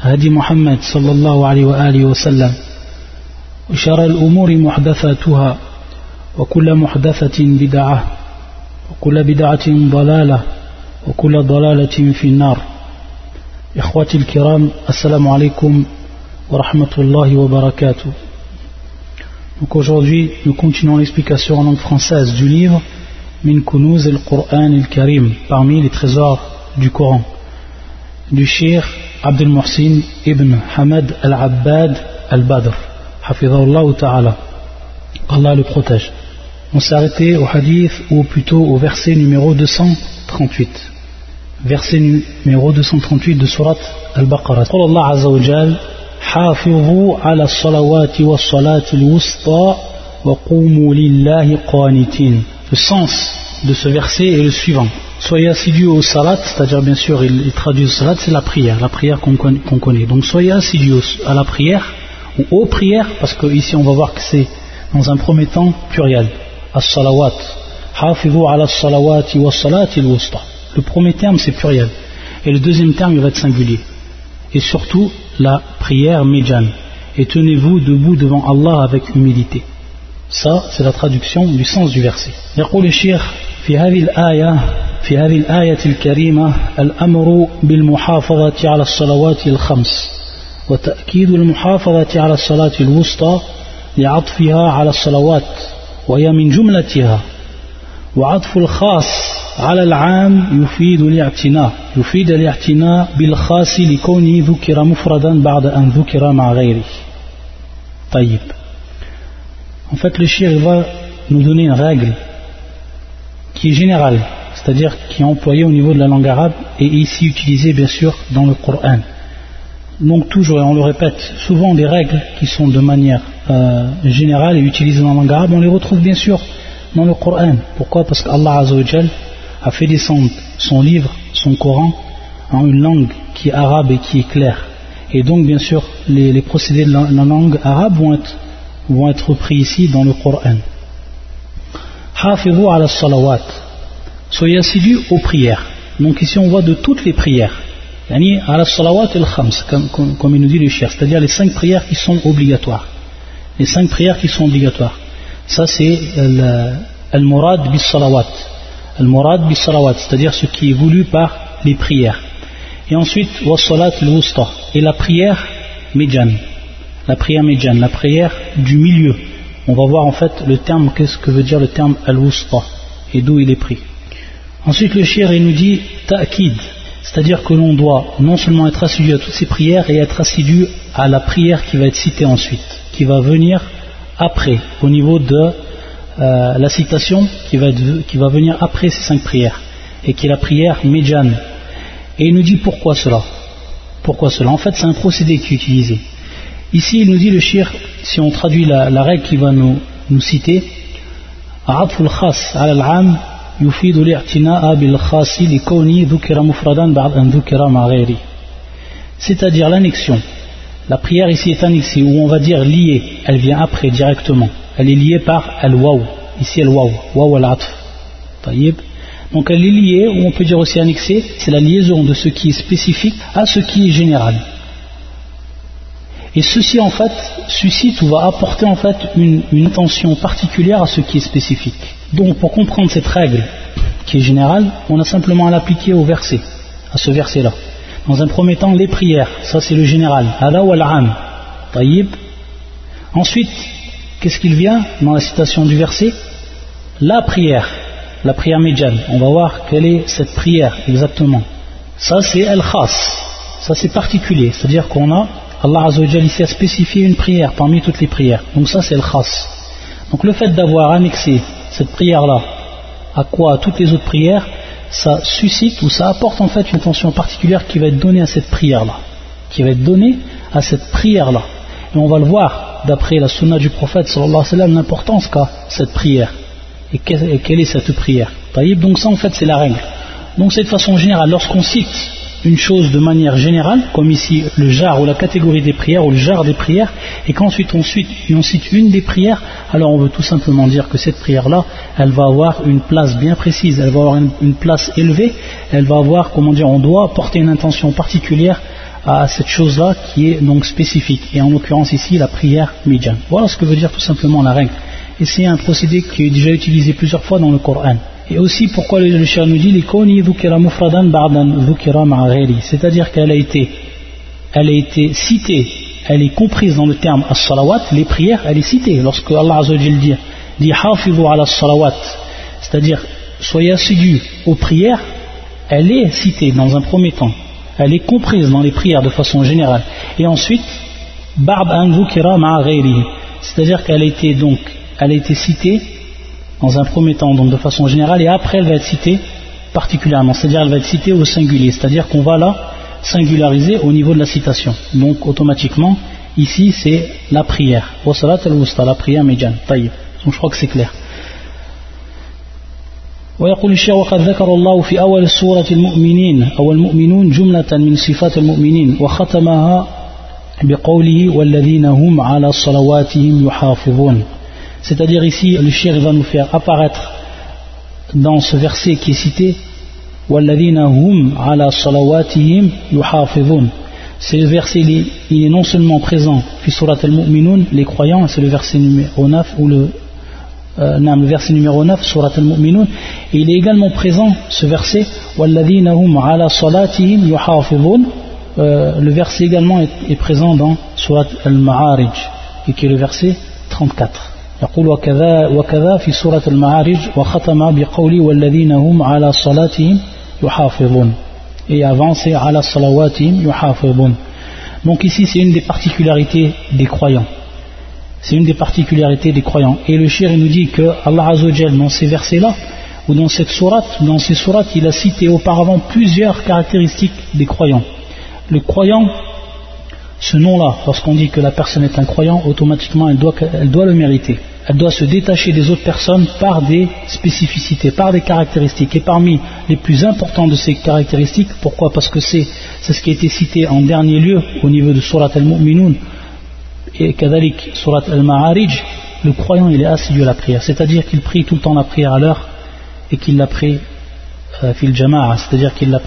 هدي محمد صلى الله عليه وآله وسلم وشر الأمور محدثاتها وكل محدثة بدعة وكل بدعة ضلالة وكل ضلالة في النار. إخوتي الكرام السلام عليكم ورحمة الله وبركاته. Donc aujourd'hui, nous continuons l'explication en langue française du livre Min Kunuz al-Qur'an al-Karim, parmi les trésors du Coran, du Cheikh Abdel Muhsin ibn Hamad al-Abbad al-Badr, Hafidhahullah ta'ala. Allah le protège. On s'est arrêté au hadith, ou plutôt au verset numéro 238. Verset numéro 238 de Surat al-Baqarah. Allah Azza wa Jal, حافظوا على الصلوات والصلاة الوسطى وقوموا لله قانتين Le sens de ce verset est le suivant. Soyez assidus au salat, c'est-à-dire bien sûr, il, il traduit le salat, c'est la prière, la prière qu'on qu connaît. Donc soyez assidus à la prière, ou aux prières, parce qu'ici on va voir que c'est dans un premier temps pluriel. As-salawat. Hafidhu ala salawati wa salati al-wusta. Le premier terme c'est pluriel. Et le deuxième terme il va être singulier. Et surtout la prière médiane. Et tenez-vous debout devant Allah avec humilité. Ça, c'est la traduction du sens du verset. يقول الشيخ في هذه الآية في هذه الآية الكريمة الأمر بالمحافظة على الصلوات الخمس وتأكيد المحافظة على الصلاة الوسطى لعطفها على الصلوات وهي من جملتها. وعطف الخاص على العام يفيد الاعتناء يفيد الاعتناء بالخاص لكونه ذكر مفردا بعد أن ذكر مع غيره. طيب. En fait, le shir va nous donner une règle. Qui est générale, c'est-à-dire qui est employée au niveau de la langue arabe et ici utilisée bien sûr dans le Coran. Donc toujours, et on le répète, souvent des règles qui sont de manière euh, générale et utilisées dans la langue arabe, on les retrouve bien sûr dans le Coran. Pourquoi? Parce qu'Allah a fait descendre son livre, son Coran, en une langue qui est arabe et qui est claire. Et donc bien sûr, les, procédés de la, la langue arabe vont être vont être pris ici dans le Coran. Hafidhu ala salawat. Soyez assidus aux prières. Donc ici on voit de toutes les prières. Yani ala salawat al khams, comme, il nous dit le cher, c'est-à-dire les cinq prières qui sont obligatoires. Les cinq prières qui sont obligatoires. Ça c'est al-murad bis salawat. Al-murad bis salawat, c'est-à-dire ce qui est voulu par les prières. Et ensuite, wa salat al-wusta. Et la prière médiane la prière médiane, la prière du milieu. On va voir en fait le terme, qu'est-ce que veut dire le terme al-wusta et d'où il est pris. Ensuite le shir il nous dit ta'kid, c'est-à-dire que l'on doit non seulement être assidu à toutes ces prières et être assidu à la prière qui va être citée ensuite, qui va venir après, au niveau de euh, la citation qui va, venir après ces cinq prières, et qui est la prière médiane. Et il nous dit pourquoi cela. Pourquoi cela? En fait c'est un procédé qui est utilisé. Ici, il nous dit le shir, si on traduit la, la règle qui va nous, nous citer, عطف الخاص على العام يفيد الاعتناء بالخاص لكونه ذكر مفردا بعد أن ذكر مع غيره c'est-à-dire l'annexion la prière ici est annexée où on va dire liée elle vient après directement elle est liée par al-waw ici al-waw waw al-atf donc elle est liée ou on peut dire aussi annexée c'est la liaison de ce qui est spécifique à ce qui est général et ceci en fait suscite ou va apporter en fait une, une attention particulière à ce qui est spécifique. Donc pour comprendre cette règle qui est générale, on a simplement à l'appliquer au verset, à ce verset-là. Dans un premier temps, les prières, ça c'est le général. Ada wa al Taïb. Ensuite, qu'est-ce qu'il vient dans la citation du verset? La prière, la prière médiane. On va voir quelle est cette prière exactement. Ça c'est al-khas, ça c'est particulier, c'est-à-dire qu'on a Allah Azzawajal ici a spécifié une prière parmi toutes les prières. Donc ça c'est le khas. Donc le fait d'avoir annexé cette prière-là à quoi? À toutes les autres prières, ça suscite ou ça apporte en fait une attention particulière qui va être donnée à cette prière-là. qui va être donné à cette prière-là. Et on va le voir, d'après la sunna du prophète, l'importance qu'a cette prière. Et quelle est cette prière? Donc ça, en fait, c'est la règle. Donc c'est de façon générale, lorsqu'on cite une chose de manière générale, comme ici le jar ou la catégorie des prières ou le jar des prières, et qu'ensuite on, on cite une des prières, alors on veut tout simplement dire que cette prière-là, elle va avoir une place bien précise, elle va avoir une, place élevée, elle va avoir, comment dire, on doit porter une intention particulière à cette chose-là qui est donc spécifique, et en l'occurrence ici la prière midjan. Voilà ce que veut dire tout simplement la règle. Et c'est un procédé qui est déjà utilisé plusieurs fois dans le Coran. Et aussi pourquoi le, le nous dit c'est-à-dire qu'elle a été elle a été citée elle est comprise dans le terme as-salawat les prières elle est citée. Lorsque Allah dit dit ala salawat c'est-à-dire soyez assidus aux prières elle est citée dans un premier temps. Elle est comprise dans les prières de façon générale. Et ensuite c'est-à-dire qu'elle a été donc elle a été citée dans un premier temps, donc de façon générale, et après elle va être citée particulièrement, c'est-à-dire elle va être citée au singulier, c'est-à-dire qu'on va la singulariser au niveau de la citation. Donc automatiquement, ici c'est la prière. la prière médiane. Donc je crois que c'est clair. ويقول الشيخ وقد ذكر الله في أول السورة المؤمنين أو المؤمنون جملة من صفات المؤمنين وختمها بقوله والذين هم على صلواتهم يحافظون c'est-à-dire ici, le shir va nous faire apparaître dans ce verset qui est cité C'est le verset, il est, non seulement présent, fi surat al-mu'minun, les croyants, c'est le verset numéro 9, ou le, euh, le verset numéro 9, surat al-mu'minun, et il est également présent, ce verset, ala salatihim euh, le verset également est, est présent dans surat al-ma'arij, et qui est le verset 34 يقول وكذا, وكذا في سورة المعارج وختم بقول والذين هم على صلاتهم يحافظون et avant c'est ala salawatihim yuhafidun donc ici c'est une des particularités des croyants c'est une des particularités des croyants et le shir nous dit que Allah Azzawajal dans ces versets là ou dans cette sourate dans ces sourates il a cité auparavant plusieurs caractéristiques des croyants le croyant ce nom-là, lorsqu'on dit que la personne est un croyant, automatiquement elle doit, le mériter. Elle doit se détacher des autres personnes par des spécificités, par des caractéristiques. Et parmi les plus importantes de ces caractéristiques, pourquoi? Parce que c'est ce qui a été cité en dernier lieu au niveau de Surat al-Mu'minun et Kadalik Surat al-Ma'arij, le croyant il est assidu à la prière, c'est-à-dire qu'il prie tout le temps la prière à l'heure et qu'il l'a pris euh, fil jama'a, c'est-à-dire qu'il l'a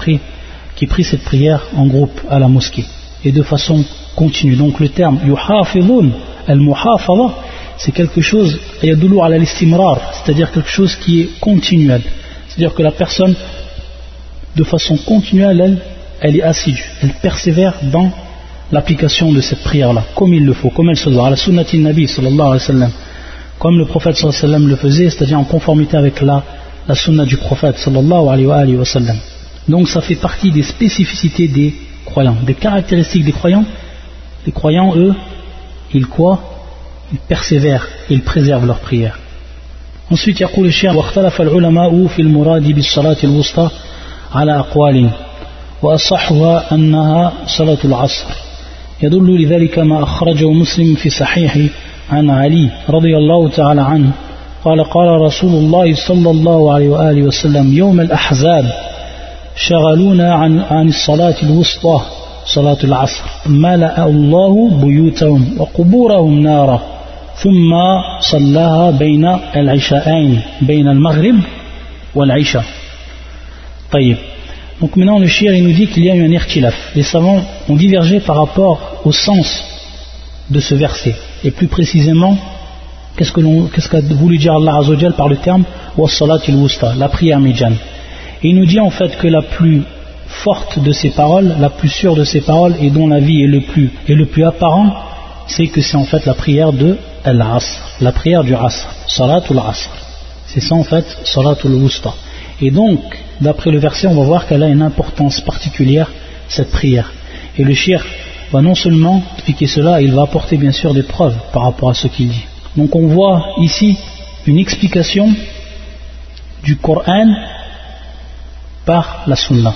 qu'il prie cette prière en groupe à la mosquée et de façon continue. Donc le terme yuhafidun, al-muhafadha, c'est quelque chose, c'est-à-dire quelque chose qui est continuel. C'est-à-dire que la personne, de façon continuelle, elle, elle est assidue, elle persévère dans l'application de cette prière-là, comme il le faut, comme elle se doit, à la sunnati nabi sallallahu alayhi wa sallam, comme le prophète sallallahu alayhi wa le faisait, c'est-à-dire en conformité avec la, la sunna du prophète sallallahu alayhi wa sallam. Donc ça fait partie des spécificités des croyants, des caractéristiques des croyants, les croyants, eux, ils quoi Ils persévèrent, ils préservent leur prière. Ensuite, يقول الشيخ واختلف العلماء في المراد بالصلاة الوسطى على أقوال وأصحها أنها صلاة العصر يدل لذلك ما أخرجه مسلم في صحيحه عن علي رضي الله تعالى عنه قال قال رسول الله صلى الله عليه وآله وسلم يوم الأحزاب شغلونا عن, عن الصلاة الوسطى صلاة العصر ملأ الله بيوتهم وقبورهم نارا ثم صلاها بين العشاءين بين المغرب والعشاء طيب Donc maintenant le shir il nous dit qu'il y a eu un irtilaf. Les savants ont divergé par rapport au sens de ce verset. Et plus précisément, qu'est-ce qu'a qu voulu dire Allah Azzawajal par le terme wa salatil wusta, la prière midjan. Il nous dit en fait que la plus forte de ces paroles, la plus sûre de ces paroles et dont la vie est le plus, est le plus apparent, c'est que c'est en fait la prière de Al-Asr, la prière du Asr, Salatul Asr. C'est ça en fait, Salatul Wusta. Et donc, d'après le verset, on va voir qu'elle a une importance particulière, cette prière. Et le shir va non seulement expliquer cela, il va apporter bien sûr des preuves par rapport à ce qu'il dit. Donc on voit ici une explication du Coran par la Sunna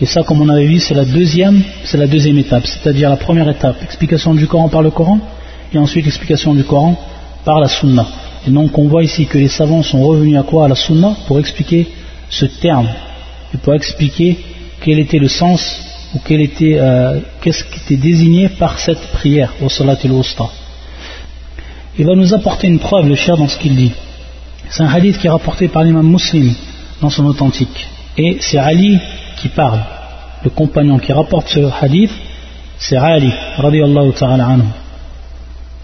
Et ça, comme on avait vu, c'est la deuxième, c'est la deuxième étape, c'est-à-dire la première étape, explication du Coran par le Coran, et ensuite explication du Coran par la Sunna. Et donc on voit ici que les savants sont revenus à quoi? À la Sunna pour expliquer ce terme et pour expliquer quel était le sens ou quel était, euh, qu'est-ce qui était désigné par cette prière au Salat al-Wusta. Il va nous apporter une preuve, le cher, dans ce qu'il dit. C'est un hadith qui est rapporté par l'imam muslim dans son authentique. Et c'est Ali qui parle. Le compagnon qui rapporte ce hadith, c'est Ali, radiallahu ta'ala anhu.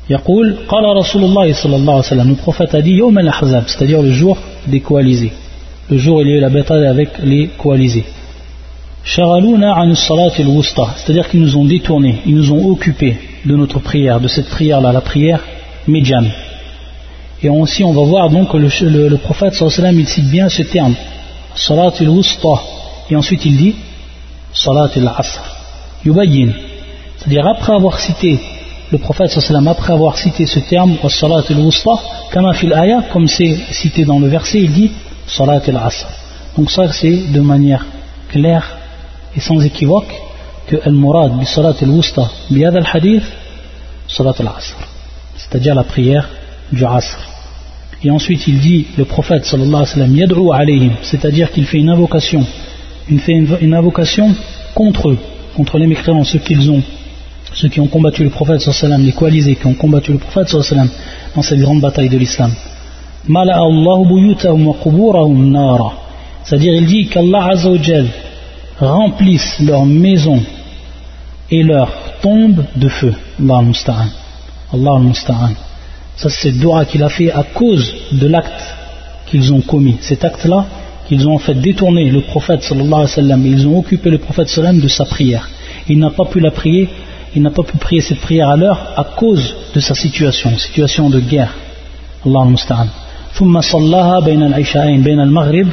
يقول قال رسول الله صلى الله عليه وسلم le prophète a dit يوم الأحزاب c'est-à-dire le jour des coalisés le jour où il y a eu la bataille avec les coalisés c'est-à-dire qu'ils nous ont détournés, ils nous ont occupés de notre prière, de cette prière-là, la prière médiane. Et aussi, on va voir donc que le, le, prophète sallam, il cite bien ce terme, salat al-wusta, et ensuite il dit salat al-asr, yubayyin. C'est-à-dire après avoir cité le prophète après avoir cité ce terme, salat al-wusta, kama fil comme c'est cité dans le verset, il dit salat al-asr. Donc ça c'est de manière claire et sans équivoque que al-murad bi salat al-wusta bi al-hadith salat al-asr c'est-à-dire la prière du asr et ensuite il dit le prophète sallallahu alayhi wa sallam c'est-à-dire qu'il fait une invocation il fait une, invocation contre eux contre les mécréants ceux qu'ils ont ceux qui ont combattu le prophète sallallahu alayhi wa sallam les coalisés qui ont combattu le prophète sallallahu alayhi wa sallam dans cette grande bataille de l'islam c'est-à-dire il dit qu'Allah azza wa remplissent leurs maisons et leurs tombes de feu. Allah al-Musta'an. Allah al-Musta'an. Ça, c'est le dua qu'il a fait à cause de l'acte qu'ils ont commis. Cet acte-là, qu'ils ont en fait détourné le prophète sallallahu alayhi wa sallam. Ils ont occupé le prophète sallam de sa prière. Il n'a pas pu la prier, il n'a pas pu prier cette prière à l'heure à cause de sa situation, situation de guerre. Allah al-Musta'an. ثم صلاها بين العشاءين بين المغرب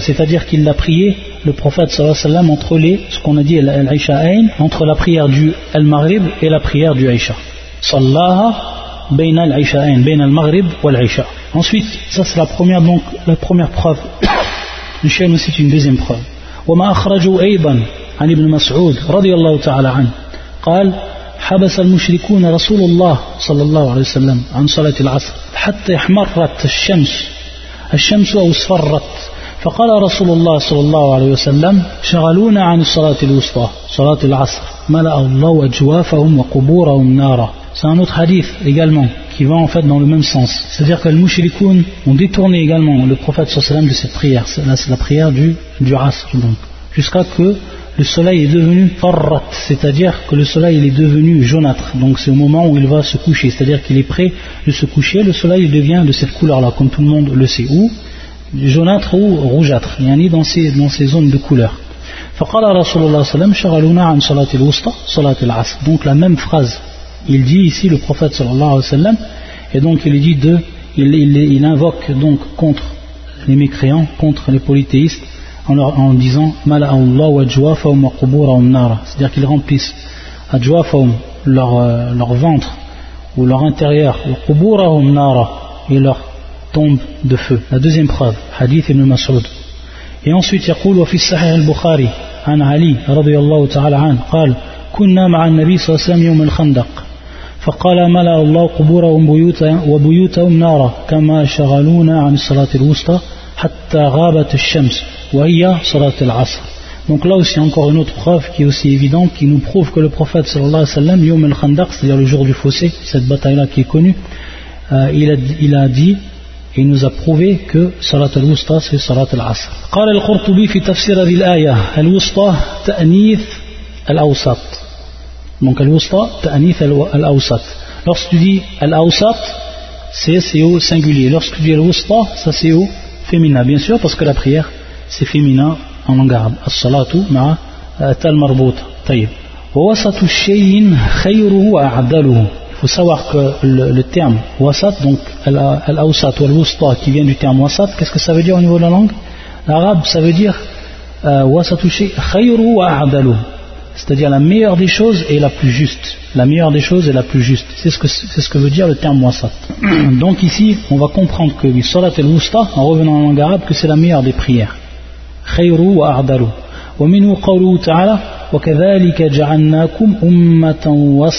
c'est-à-dire qu'il l'a prié, le prophète sallam, entre les, ce qu'on a dit, al-Aisha'ain, entre la prière du al-Maghrib et la prière du Aisha. Sallaha bayna al-Aisha'ain, bayna al-Maghrib wal-Aisha. Ensuite, ça c'est la première, donc, la première preuve. Le chien cite une deuxième preuve. وما أخرجوا أيضا عن ابن مسعود رضي الله تعالى عنه قال حبس المشركون رسول الله صلى الله عليه وسلم عن صلاة العصر حتى احمرت الشمس الشمس أو اصفرت فقال رسول الله صلى الله عليه وسلم شغلونا عن الصلاة الوسطى صلاة العصر ملأ الله أجوافهم وقبورهم نارا C'est un autre hadith également qui va en fait dans le même sens. C'est-à-dire que les mouchrikoun ont détourné également le prophète sallam de cette prière. C'est la prière du, du Asr donc. Jusqu'à que le soleil est devenu farrat, c'est-à-dire que le soleil il est devenu jaunâtre. Donc c'est au moment où il va se coucher, c'est-à-dire qu'il est prêt de se coucher, le soleil devient de cette couleur-là, comme tout le monde le sait. Où jaunâtre ou rougeâtre, il y a dans ces, dans ces zones de couleur. donc la même phrase il dit ici le prophète sallallahu alayhi wa sallam et donc il dit de il, il, invoque donc contre les mécréants contre les polythéistes en, leur, en disant c'est-à-dire qu'ils remplissent leur, euh, leur ventre ou leur intérieur et leur tombe de feu. La deuxième preuve, hadith ibn Mas'ud. Et ensuite, يقول وفي الصحيح البخاري عن علي رضي الله تعالى عنه قال كنا مع النبي صلى الله عليه وسلم يوم الخندق فقال ملأ الله قبورهم وبيوتهم نارا كما شغلونا عن الصلاة الوسطى حتى غابت الشمس وهي صلاة العصر Donc là aussi encore une autre preuve qui est aussi évidente, qui nous prouve que le prophète sallallahu alayhi wa sallam, Yom al-Khandaq, c'est-à-dire le jour du fossé, cette bataille-là qui est connue, euh, il, a, il a dit et nous a prouvé que Salat al-Wusta c'est Salat al-Asr. القرطبي في تفسير هذه الآية الوسطى تأنيث الأوسط donc al-Wusta تأنيث الأوسط lorsque tu dis al-Awsat c'est au singulier lorsque tu dis al-Wusta ça c'est au féminin bien sûr parce que la prière c'est féminin en langue arabe الصلاة مع تال مربوطة طيب ووسط الشيء خيره وأعدله il faut savoir que le, terme wasat, donc al-awsat ou al-wusta qui vient du terme wasat, qu'est-ce que ça veut dire au niveau de la langue L'arabe, ça veut dire euh, wasatushi khayru wa. c'est-à-dire la meilleure des choses et la plus juste. La meilleure des choses et la plus juste. C'est ce, ce que, veut dire le terme wasat. Mm. Donc ici, on va comprendre que salat al-wusta, en revenant en langue arabe, que c'est la meilleure des prières. Wa minu ta'ala, wa ummatan. Wa.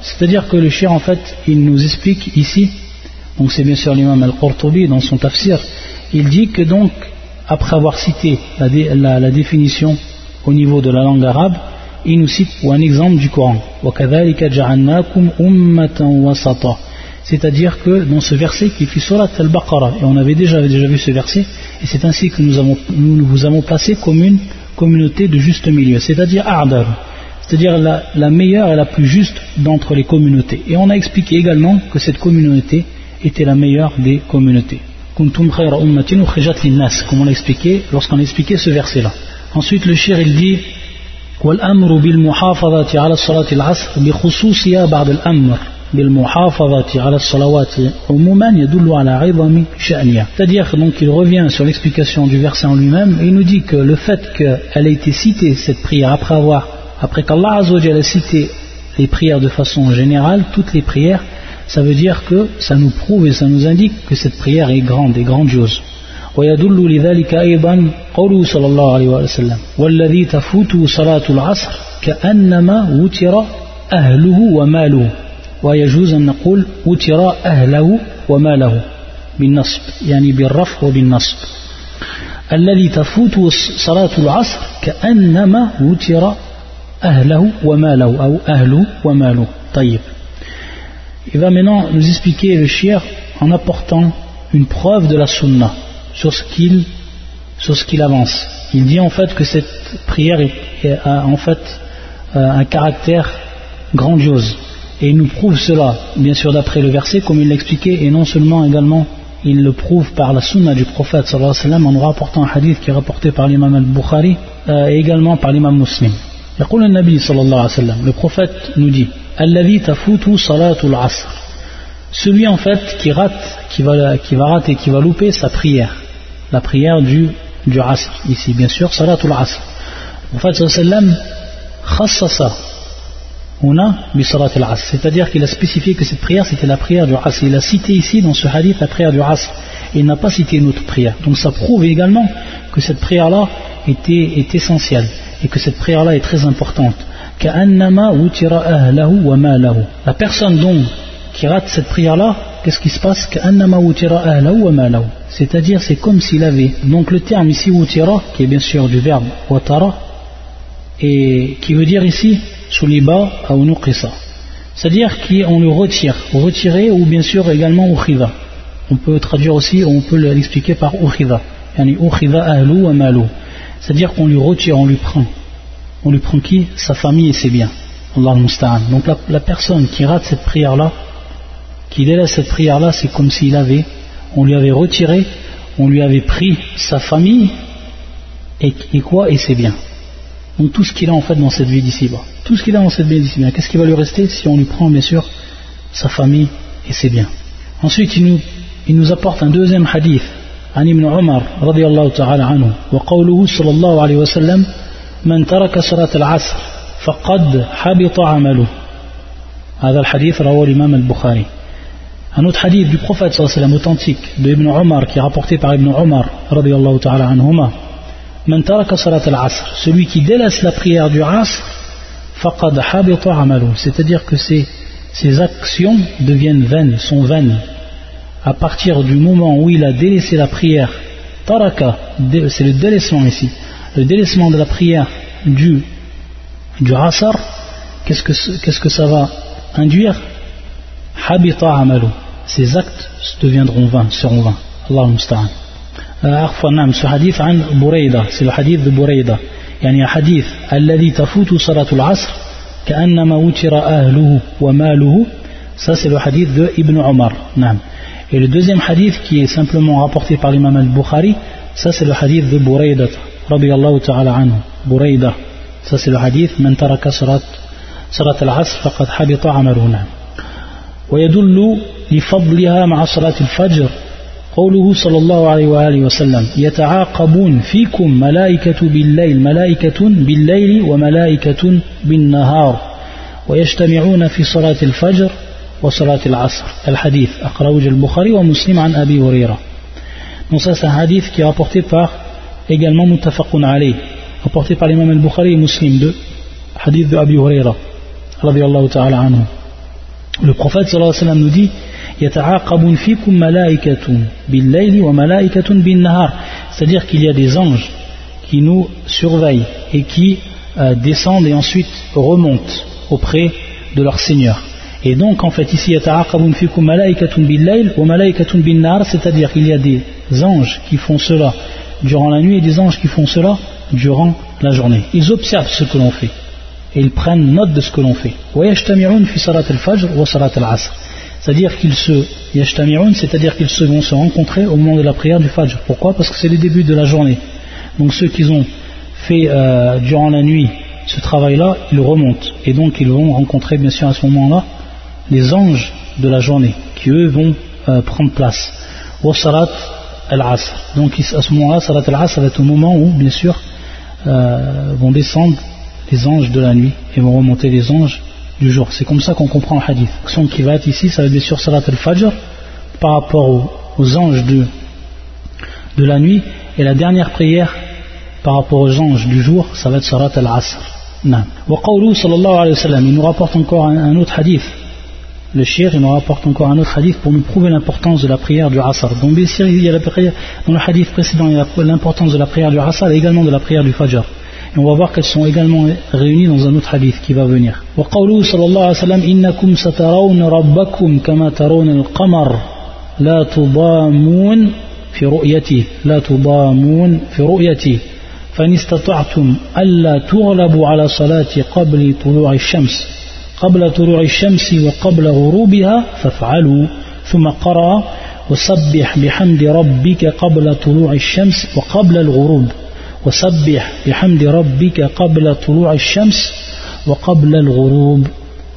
C'est-à-dire que le shir, en fait, il nous explique ici, donc c'est bien sûr l'imam al-Qurtubi dans son tafsir, il dit que donc, après avoir cité la définition au niveau de la langue arabe, il nous cite un exemple du Coran. C'est-à-dire que dans ce verset qui fut Surat al-Baqarah, et on avait déjà, vu ce verset, et c'est ainsi que nous, vous avons placé comme une communauté de juste milieu, c'est-à-dire Ardar, c'est-à-dire la, meilleure et la plus juste d'entre les communautés. Et on a expliqué également que cette communauté était la meilleure des communautés. Comme on l'a expliqué lorsqu'on a expliqué ce verset-là. Ensuite, le shir il dit والأمر بالمحافظة على الصلاة العصر بخصوصها بعد الأمر c'est-à-dire donc il revient sur l'explication du verset en lui-même et il nous dit que le fait qu'elle ait été citée cette prière après avoir après qu'Allah a cité les prières de façon générale toutes les prières ça veut dire que ça nous prouve et ça nous indique que cette prière est grande et grandiose ويدل لذلك أيضا قوله صلى الله عليه وسلم والذي تفوته صلاة العصر كأنما وتر أهله وماله. ويجوز أن نقول وتر أهله وماله بالنصب يعني بالرفع وبالنصب. الذي تفوت صلاة العصر كأنما وتر أهله وماله أو أهله وماله طيب. Il va maintenant nous expliquer le shir en apportant une preuve de la sunna. sur ce qu'il sur ce qu'il avance. Il dit en fait que cette prière a en fait euh, un caractère grandiose. Et il nous prouve cela, bien sûr d'après le verset, comme il l'a expliqué, et non seulement également, il le prouve par la sunna du prophète sallallahu alayhi wa sallam, en nous rapportant un hadith qui est rapporté par l'imam al-Bukhari, euh, et également par l'imam muslim. يقول النبي صلى الله عليه وسلم le prophète nous dit الذي تفوت صلاة العصر celui en fait qui rate qui va, qui va rater qui va louper sa prière la prière du, du asr ici bien sûr salatul asr alayhi wa sallam khassasa c'est-à-dire qu'il a spécifié que cette prière c'était la prière du Asr. Il a cité ici dans ce hadith la prière du Asr. Il n'a pas cité une autre prière. Donc ça prouve également que cette prière-là est essentielle et que cette prière-là est très importante. La personne donc qui rate cette prière-là, qu'est-ce qui se passe? C'est-à-dire c'est comme s'il avait. Donc le terme ici wutira, qui est bien sûr du verbe watara, et qui veut dire ici suliba ou. C'est-à-dire qu'on le retire, retirer ou bien sûr également ukhiva. On peut traduire aussi, on peut l'expliquer par ukhiva. Yani ahlu wa malu. C'est-à-dire qu'on lui retire, on lui prend. On lui prend qui? Sa famille et ses biens. Allah Donc la, la, personne qui rate cette prière-là, qui délaisse cette prière-là, c'est comme s'il avait, on lui avait retiré, on lui avait pris sa famille et, et quoi Et ses biens. Donc tout ce qu'il a en fait dans cette vie d'ici-bas. Tout ce qu'il a dans cette vie d'ici-bas. Qu'est-ce qui va lui rester si on lui prend bien sûr sa famille et ses biens Ensuite il nous, il nous apporte un deuxième hadith عن ابن عمر رضي الله تعالى عنه وقوله صلى الله عليه وسلم من ترك صلاة العصر فقد حبط عمله هذا الحديث رواه الإمام البخاري un autre hadith du prophète authentique de Ibn Omar qui est rapporté par Ibn Omar radiallahu ta'ala al-asr. Celui qui délaisse la prière du asr c'est-à-dire que ses, actions deviennent vaines, sont vaines. À partir du moment où il a délaissé la prière taraka c'est le délaissement ici. Le délaissement de la prière du du qu'est-ce que, qu'est-ce que ça va induire? Habita amalu ses actes deviendront vains, seront vains Allah musta'an عفوا نعم ce hadith عن بريدة c'est le hadith de بريدة يعني حديث الذي تفوت صلاة العصر كأنما وتر أهله وماله ça c'est le hadith de Ibn Omar نعم et le deuxième hadith qui est simplement rapporté par l'imam al-Bukhari ça c'est le hadith de بريدة رضي الله تعالى عنه بريدة ça c'est le hadith من ترك صلاة صلاة العصر فقد حبط عمله نعم ويدل لفضلها مع صلاة الفجر. قوله صلى الله عليه وآله وسلم يتعاقبون فيكم ملائكة بالليل ملائكة بالليل وملائكة بالنهار ويجتمعون في صلاة الفجر وصلاة العصر. الحديث أخرج البخاري ومسلم عن أبي هريرة. Donc ça c'est un hadith qui est rapporté par également mutafaqun alayh, rapporté par l'imam al-Bukhari et Muslim de hadith de Abi. Le prophète sallallahu alayhi wa sallam nous dit c'est-à-dire qu'il y a des anges qui nous surveillent et qui euh, descendent et ensuite remontent auprès de leur Seigneur. Et donc en fait ici c'est-à-dire qu'il y a des anges qui font cela durant la nuit et des anges qui font cela durant la journée. Ils observent ce que l'on fait et ils prennent note de ce que l'on fait. C'est-à-dire qu'ils se c'est-à-dire qu'ils vont se rencontrer au moment de la prière du Fajr. Pourquoi? Parce que c'est le début de la journée. Donc ceux qui ont fait euh, durant la nuit ce travail-là, ils remontent. Et donc ils vont rencontrer bien sûr à ce moment-là les anges de la journée, qui eux vont euh, prendre place. Salat al-Asr. Donc à ce moment-là, Salat al-Asr va être au moment où, bien sûr, euh, vont descendre les anges de la nuit et vont remonter les anges du jour. C'est comme ça qu'on comprend le hadith. L'action qui va être ici, ça va être sûr Salat al-Fajr par rapport aux, anges de, la nuit et la dernière prière par rapport aux anges du jour, ça va être Salat al-Asr. Il nous rapporte encore un autre hadith le shir, il nous rapporte encore un autre hadith pour nous prouver l'importance de la prière du Asr. Donc, il y a la prière, dans le hadith précédent, il y a l'importance de la prière du Asr et également de la prière du Fajr. Et on va voir qu'elles sont également réunies dans un autre hadith qui va venir. وقوله صلى الله عليه وسلم إنكم سترون ربكم كما ترون القمر لا تضامون في رؤيته لا تضامون في رؤيته فإن استطعتم ألا تغلبوا على صلاة قبل طلوع الشمس قبل طلوع الشمس وقبل غروبها فافعلوا ثم قرأ وسبح بحمد ربك قبل طلوع الشمس وقبل الغروب وسبح بحمد ربك قبل طلوع الشمس وقبل الغروب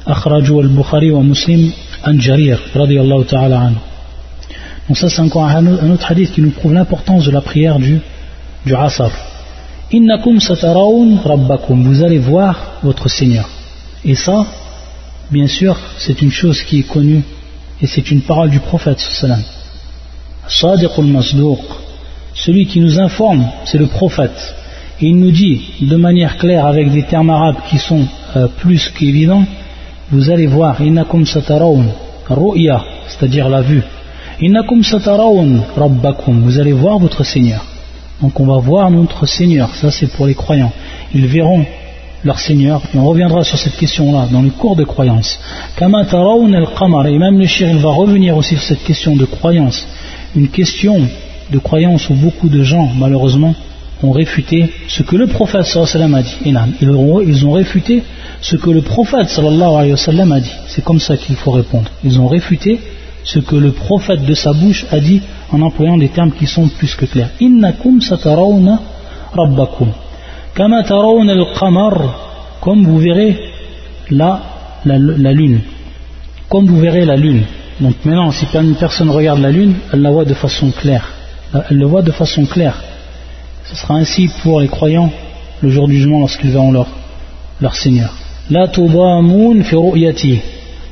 أخرجه البخاري ومسلم عن جرير رضي الله تعالى عنه Donc ça c'est encore un autre hadith qui nous prouve l'importance de la prière du, du Asr. Innakum sataraun rabbakum, vous allez voir votre Seigneur. Et ça, bien sûr, c'est une chose qui est connue et c'est une parole du prophète sallam. Celui qui nous informe, c'est le prophète. Et il nous dit de manière claire avec des termes arabes qui sont euh, plus qu'évidents, vous allez voir, innakum sataraun, ru'ya, c'est-à-dire la vue. Innakum sataraun rabbakum, vous allez voir votre Seigneur. Donc on va voir notre Seigneur, ça c'est pour les croyants. Ils verront leur Seigneur, et on reviendra sur cette question-là dans le cours de croyance. Et même le shir, il va revenir aussi sur cette question de croyance. Une question de croyance où beaucoup de gens, malheureusement, ont réfuté ce que le prophète sallallahu a dit. Ils ont, réfuté ce que le prophète sallallahu alayhi wa sallam a dit. C'est comme ça qu'il faut répondre. Ils ont réfuté ce que le prophète de sa bouche a dit en employant des termes qui sont plus que clairs. Innakum satarawna rabbakum comme vous verrez là la, lune comme vous verrez la lune donc maintenant si une personne regarde la lune elle la voit de façon claire elle le voit de façon claire ce sera ainsi pour les croyants le jour du jugement lorsqu'ils verront leur, leur Seigneur la tudamun fi ru'yati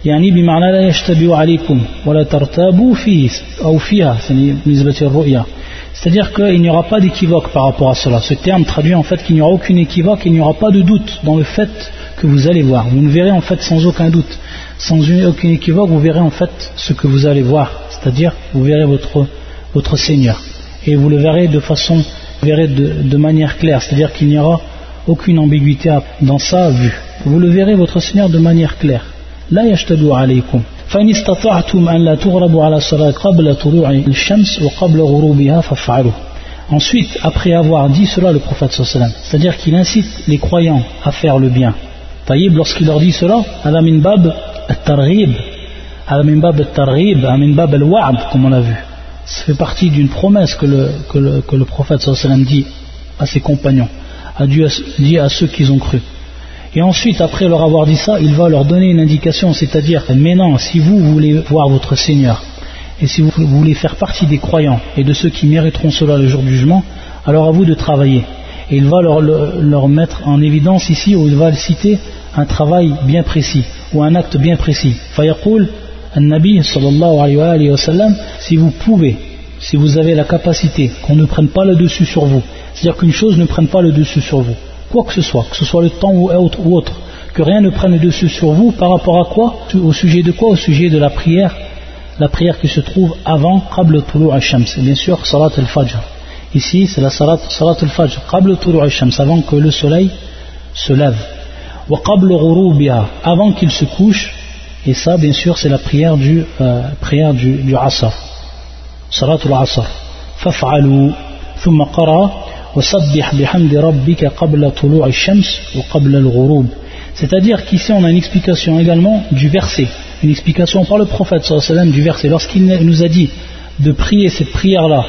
يعني بمعنى لا يشتبه عليكم ولا ترتابوا فيه أو فيها بالنسبة الرؤيا c'est-à-dire qu'il n'y aura pas d'équivoque par rapport à cela. Ce terme traduit en fait qu'il n'y aura aucune équivoque, il n'y aura pas de doute dans le fait que vous allez voir. Vous ne verrez en fait sans aucun doute, sans aucune équivoque, vous verrez en fait ce que vous allez voir. C'est-à-dire, vous verrez votre, votre Seigneur. Et vous le verrez de façon, vous verrez de, manière claire. C'est-à-dire qu'il n'y aura aucune ambiguïté dans sa vue. Vous le verrez votre Seigneur de manière claire. La yashtadu alaykum. Ensuite, après avoir dit cela, le prophète c'est-à-dire qu'il incite les croyants à faire le bien. Taïb, lorsqu'il leur dit cela, min bab al-targhib, min bab al-targhib, min bab al-wa'd, comme on l'a vu. Ça fait partie d'une promesse que le, que le, que le prophète dit à ses compagnons, dit à ceux qui ont cru. Et ensuite, après leur avoir dit ça, il va leur donner une indication, c'est-à-dire, maintenant, si vous voulez voir votre Seigneur, et si vous voulez faire partie des croyants et de ceux qui mériteront cela le jour du jugement, alors à vous de travailler. Et il va leur, mettre en évidence ici, où il va citer un travail bien précis, ou un acte bien précis. Fayaqul, un nabi sallallahu alayhi wa sallam, si vous pouvez, si vous avez la capacité qu'on ne prenne pas le dessus sur vous, c'est-à-dire qu'une chose ne prenne pas le dessus sur vous, quoi que ce soit, que ce soit le temps ou autre, ou autre que rien ne prenne le dessus sur vous par rapport à quoi? Au sujet de quoi? Au sujet de la prière, la prière qui se trouve avant Qabl Tulu al-Shams, bien sûr Salat al-Fajr. Ici, c'est la Salat, salat al-Fajr, Qabl Tulu al-Shams, avant que le soleil se lève. Wa Qabl avant qu'il se couche, et ça, bien sûr, c'est la prière du, euh, prière du, du Asr. Salat al-Asr. Faf'alu, thumma qara, وسبح بحمد ربك قبل طلوع الشمس وقبل الغروب c'est-à-dire qu'ici on a une explication également du verset, une explication par le prophète sallam du verset. Lorsqu'il nous a dit de prier cette prière-là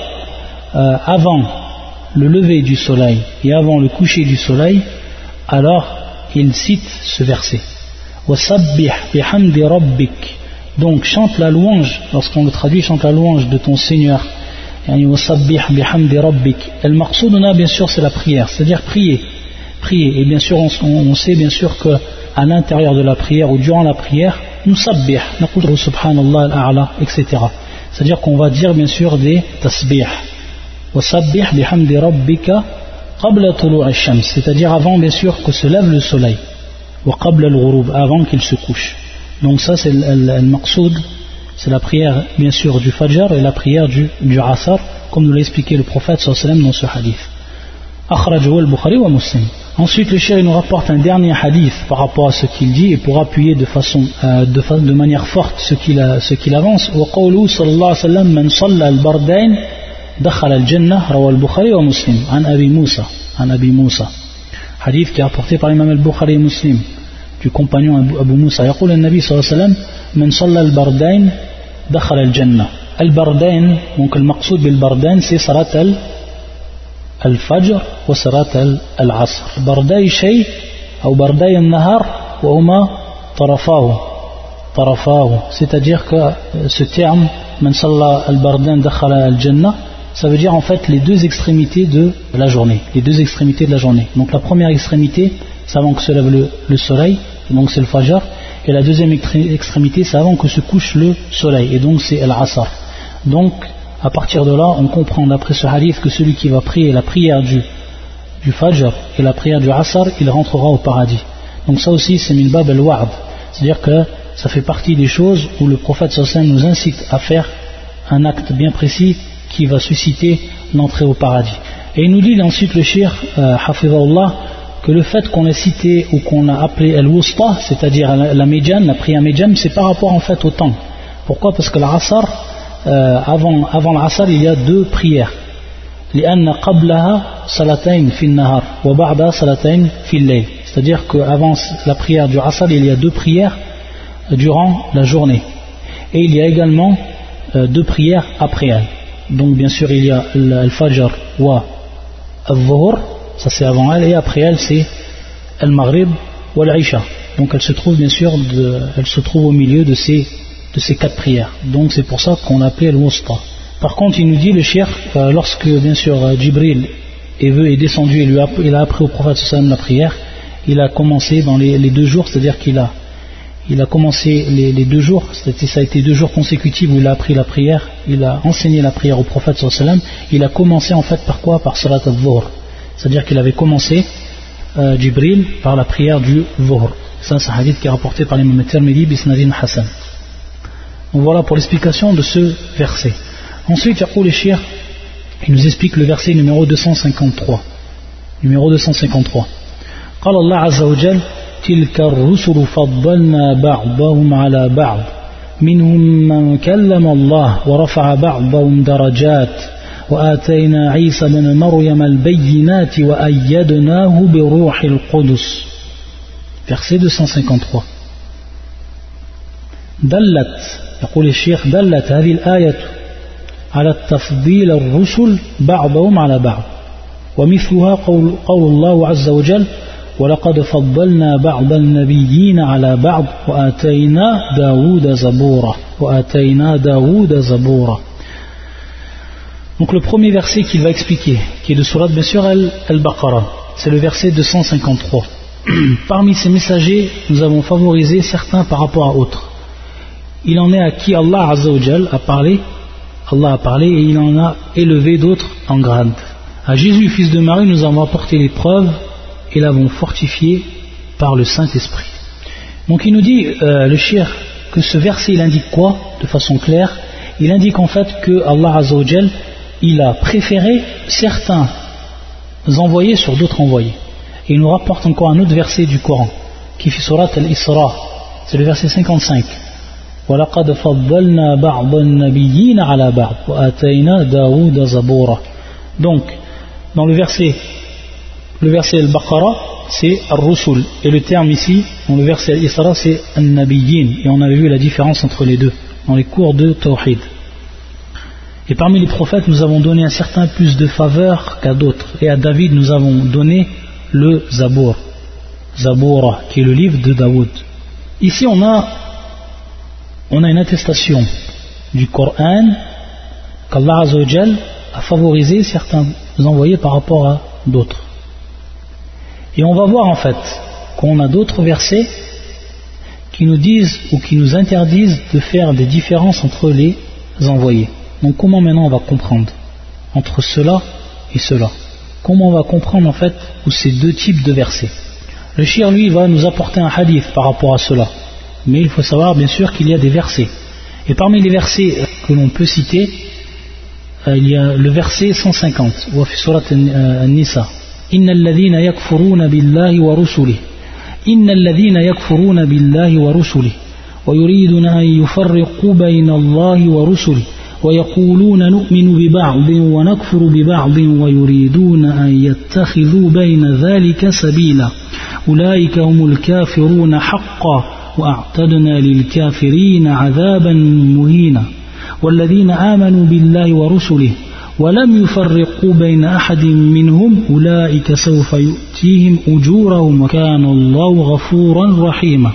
euh, avant le lever du soleil et avant le coucher du soleil, alors il cite ce verset. Donc chante la louange, lorsqu'on le traduit, chante la louange de ton Seigneur. El bien sûr c'est la prière, c'est-à-dire prier prier. Et bien sûr, on, sait bien sûr qu'à l'intérieur de la prière ou durant la prière, nous sabbih, subhanallah al-a'la, etc. C'est-à-dire qu'on va dire bien sûr des tasbih. bihamdi rabbika qabla shams C'est-à-dire avant bien sûr que se lève le soleil avant qu'il se couche. Donc ça c'est al-maqsoud, c'est la prière bien sûr du Fajr et la prière du, du Asar, comme nous l'a expliqué le prophète sallam dans ce hadith. al-Bukhari wa Muslim. Ensuite le shir nous rapporte un dernier hadith par rapport à ce qu'il dit et pour appuyer de façon euh, de, de, manière forte ce qu'il qu avance. Wa qawlu sallallahu alayhi wa sallam man salla al-bardain dakhala al-jannah rawa al-Bukhari wa Muslim an Abi Musa an Abi Musa. Hadith qui est rapporté par l'imam al-Bukhari et Muslim du compagnon Abu Musa يقول النبي صلى الله عليه وسلم من صلى البردين دخل الجنة. البردين donc maqsoud بالبردين c'est salat al الفجر وصلاة العصر. بردي شيء أو بردي النهار وهما طرفاه. طرفاه. C'est-à-dire que ce terme من صلى البردين دخل الجنة ça veut dire en fait les deux extrémités de la journée. Les deux extrémités de la journée. Donc la première extrémité c'est avant que se lève le, le soleil donc c'est le fajr. Et la deuxième extrémité c'est avant que se couche le soleil. Et donc c'est al-asr. Donc à partir de là, on comprend d'après ce hadith que celui qui va prier la prière du, Fajr et la prière du Asr, il rentrera au paradis. Donc ça aussi, c'est min bab al-wa'd. C'est-à-dire que ça fait partie des choses où le prophète sallam nous incite à faire un acte bien précis qui va susciter l'entrée au paradis. Et il nous dit ensuite le shir, euh, que le fait qu'on ait cité ou qu'on a appelé al-wusta, c'est-à-dire la, médiane, la prière médiane, c'est par rapport en fait au temps. Pourquoi? Parce que l'asr, euh, avant, avant l'Asr, il y a deux prières. c'est-à-dire qu'avant la prière du Asr il y a deux prières durant la journée et il y a également euh, deux prières après elle donc bien sûr il y a al-Fajr wa al-Dhuhr ça c'est avant elle et après elle c'est al-Maghrib wa al-Isha donc elle se trouve bien sûr elle se trouve au milieu de ces quatre prières. Donc c'est pour ça qu'on l'appelait le wusta. Par contre, il nous dit le cher, euh, lorsque bien sûr euh, Jibril est, descendu et lui a, il a appris au prophète la prière, il a commencé dans les, deux jours, c'est-à-dire qu'il a, il a commencé les, deux jours, ça a été deux jours consécutifs où il a appris la prière, il a enseigné la prière au prophète sallam, il a commencé en fait par quoi? Par salat al-dhuhr. C'est-à-dire qu'il avait commencé euh, Jibril par la prière du dhuhr. Ça c'est un hadith qui est rapporté par l'imam Tirmidhi bisnadin Hassan. Donc voilà pour l'explication de ce verset. Ensuite, il nous explique le verset numéro 253. Numéro 253. قال الله عز وجل تلك الرسل فضلنا بعضهم على بعض. منهم من كلم الله ورفع بعضهم درجات. وآتينا عيسى بن مريم البينات وأيدناه بروح القدس. Verset 253 دلت يقول الشيخ دلت هذه الآية على التفضيل الرسل بعضهم على بعض. ومثلها قول, قول الله عز وجل ولقد فضلنا بعض النبيين على بعض وآتينا داود زبورا وآتينا داود زبورا Donc le premier verset qu'il va expliquer, qui est de Surat bien sûr Al-Baqarah, c'est le verset 253. Parmi ces messagers, nous avons favorisé certains par rapport à autres. il en est à qui Allah Azzawajal a parlé Allah a parlé et il en a élevé d'autres en grade. À Jésus, fils de Marie, nous avons apporté les preuves et l'avons fortifié par le Saint-Esprit. Donc il nous dit, euh, le shir, que ce verset il indique quoi De façon claire, il indique en fait que Allah Azzawajal, il a préféré certains envoyés sur d'autres envoyés. Et il nous rapporte encore un autre verset du Coran, qui fait surat al-Isra, c'est le verset 55. Donc, dans le verset, le verset al-Baqarah, c'est al-Rusul. Et le terme ici, dans le verset al-Isra, c'est al-Nabiyyin. Et on avait vu la différence entre les deux, dans les cours de Tawhid. Et parmi les prophètes, nous avons donné un certain plus de faveur qu'à d'autres. Et à David, nous avons donné le Zabour. Zaboura, qui est le livre de Daoud. Ici, on a on a une attestation du Coran qu'Allah a favorisé certains envoyés par rapport à d'autres. Et on va voir en fait qu'on a d'autres versets qui nous disent ou qui nous interdisent de faire des différences entre les envoyés. Donc comment maintenant on va comprendre entre cela et cela? Comment on va comprendre en fait ces deux types de versets? Le shir lui va nous apporter un hadith par rapport à cela. Mais il faut savoir bien sûr qu'il y a des versets. Et parmi les versets euh, que l'on peut citer, euh, il y a le verset 150, Nisa. إن الذين يكفرون بالله ورسله إن الذين يكفرون بالله ورسله ويريدون أن يفرقوا بين الله ورسله ويقولون نؤمن ببعض ونكفر ببعض ويريدون أن يتخذوا بين ذلك سبيلا. أولئك هم الكافرون حقا وأعتدنا للكافرين عذابا مهينا. والذين آمنوا بالله ورسله ولم يفرقوا بين أحد منهم أولئك سوف يؤتيهم أجورهم وكان الله غفورا رحيما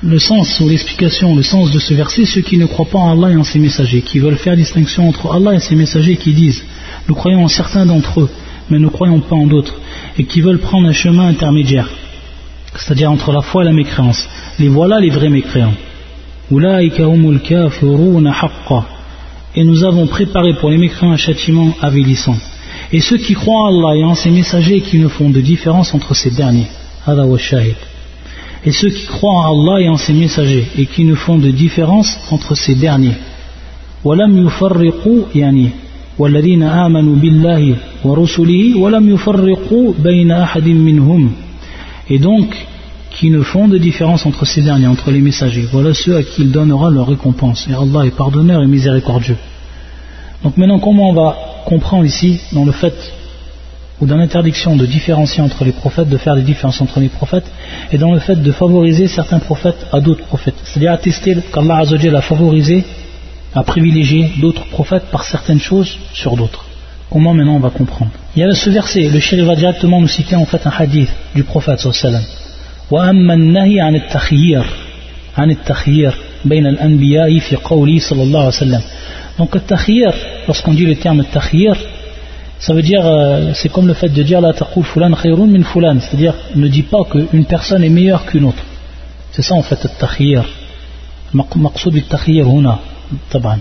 Le sens ou l'explication, le sens de ce verset, ceux qui ne croient pas en Allah et en ses messagers, qui veulent faire distinction entre Allah et ses messagers, qui disent Nous croyons en certains d'entre eux, mais nous ne croyons pas en d'autres, et qui veulent prendre un chemin intermédiaire c'est-à-dire entre la foi et la mécréance. Les voilà les vrais mécréants. et nous avons préparé pour les mécréants un châtiment avilissant. Et ceux qui croient en Allah et en ses messagers et qui ne font de différence entre ces derniers, Et ceux qui croient en Allah et en ses messagers et qui ne font de différence entre ces derniers. Et donc, qui ne font de différence entre ces derniers, entre les messagers. Voilà ceux à qui il donnera leur récompense. Et Allah est pardonneur et miséricordieux. Donc maintenant, comment on va comprendre ici, dans le fait, ou dans l'interdiction de différencier entre les prophètes, de faire des différences entre les prophètes, et dans le fait de favoriser certains prophètes à d'autres prophètes. C'est-à-dire attester qu'Allah a favorisé, a privilégié d'autres prophètes par certaines choses sur d'autres. Comment maintenant on va comprendre? Il y a ce verset, le shérif va directement nous citer en fait un hadith du prophète sallallahu وأما النهي عن التخيير عن التخيير بين الأنبياء في قوله صلى الله عليه وسلم donc التخيير lorsqu'on dit le terme التخيير ça veut dire euh, c'est comme le fait de dire لا تقول فلان خير من فلان c'est-à-dire ne dis pas qu'une personne est meilleure qu'une autre c'est ça en fait التخيير مقصود بالتخيير هنا طبعا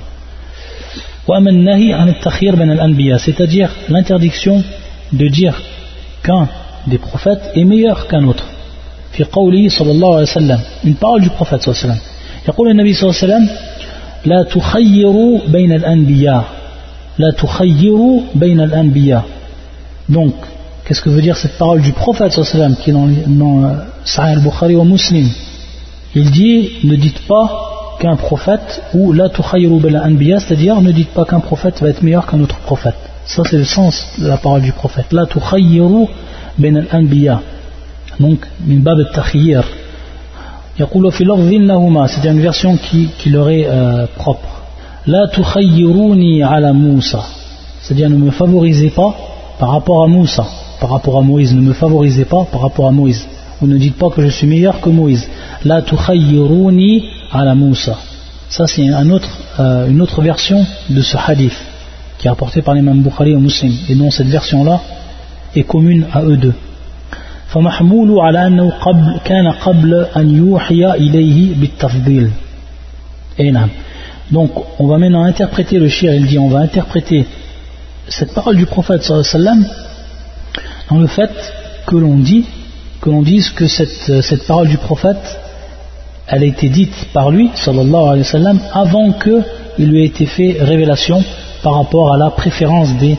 c'est-à-dire l'interdiction de dire qu'un des prophètes est meilleur qu'un autre في قوله صلى الله عليه وسلم une parole du prophète صلى الله عليه وسلم يقول النبي صلى الله عليه وسلم لا تخيروا بين الأنبياء لا تخيروا بين الأنبياء donc qu'est-ce que veut dire cette parole du prophète صلى الله عليه وسلم qui est dans, dans euh, Sahih al-Bukhari wa Muslim il dit ne dites pas qu'un prophète ou la tukhayru bil anbiya, c'est-à-dire ne dites pas qu'un prophète va être meilleur qu'un autre prophète. Ça c'est le sens de la parole du prophète. La tukhayru bin al anbiya. Donc min bab al takhyir. يقول في لفظ لهما c'est une version qui, qui leur est euh, propre La tukhayyiruni ala Moussa c'est-à-dire ne me favorisez pas par rapport à Moussa par rapport à Moïse ne me favorisez pas par rapport à Moïse ou ne dites pas que je suis meilleur que Moïse La tukhayyiruni ala Moussa. Ça, c'est un autre, euh, une autre version de ce hadith qui est rapporté par l'imam Bukhari et Muslim. Et dont cette version-là est commune à eux deux. فمحمول على أنه قبل كان قبل أن يوحي إليه بالتفضيل أي نعم Donc on va maintenant interpréter le shir, il dit on va interpréter cette parole du prophète sallam dans le fait que l'on dit que l'on dise que cette, cette, parole du prophète elle a été dite par lui sallallahu alayhi wa sallam avant qu'il lui ait été fait révélation par rapport à la préférence des,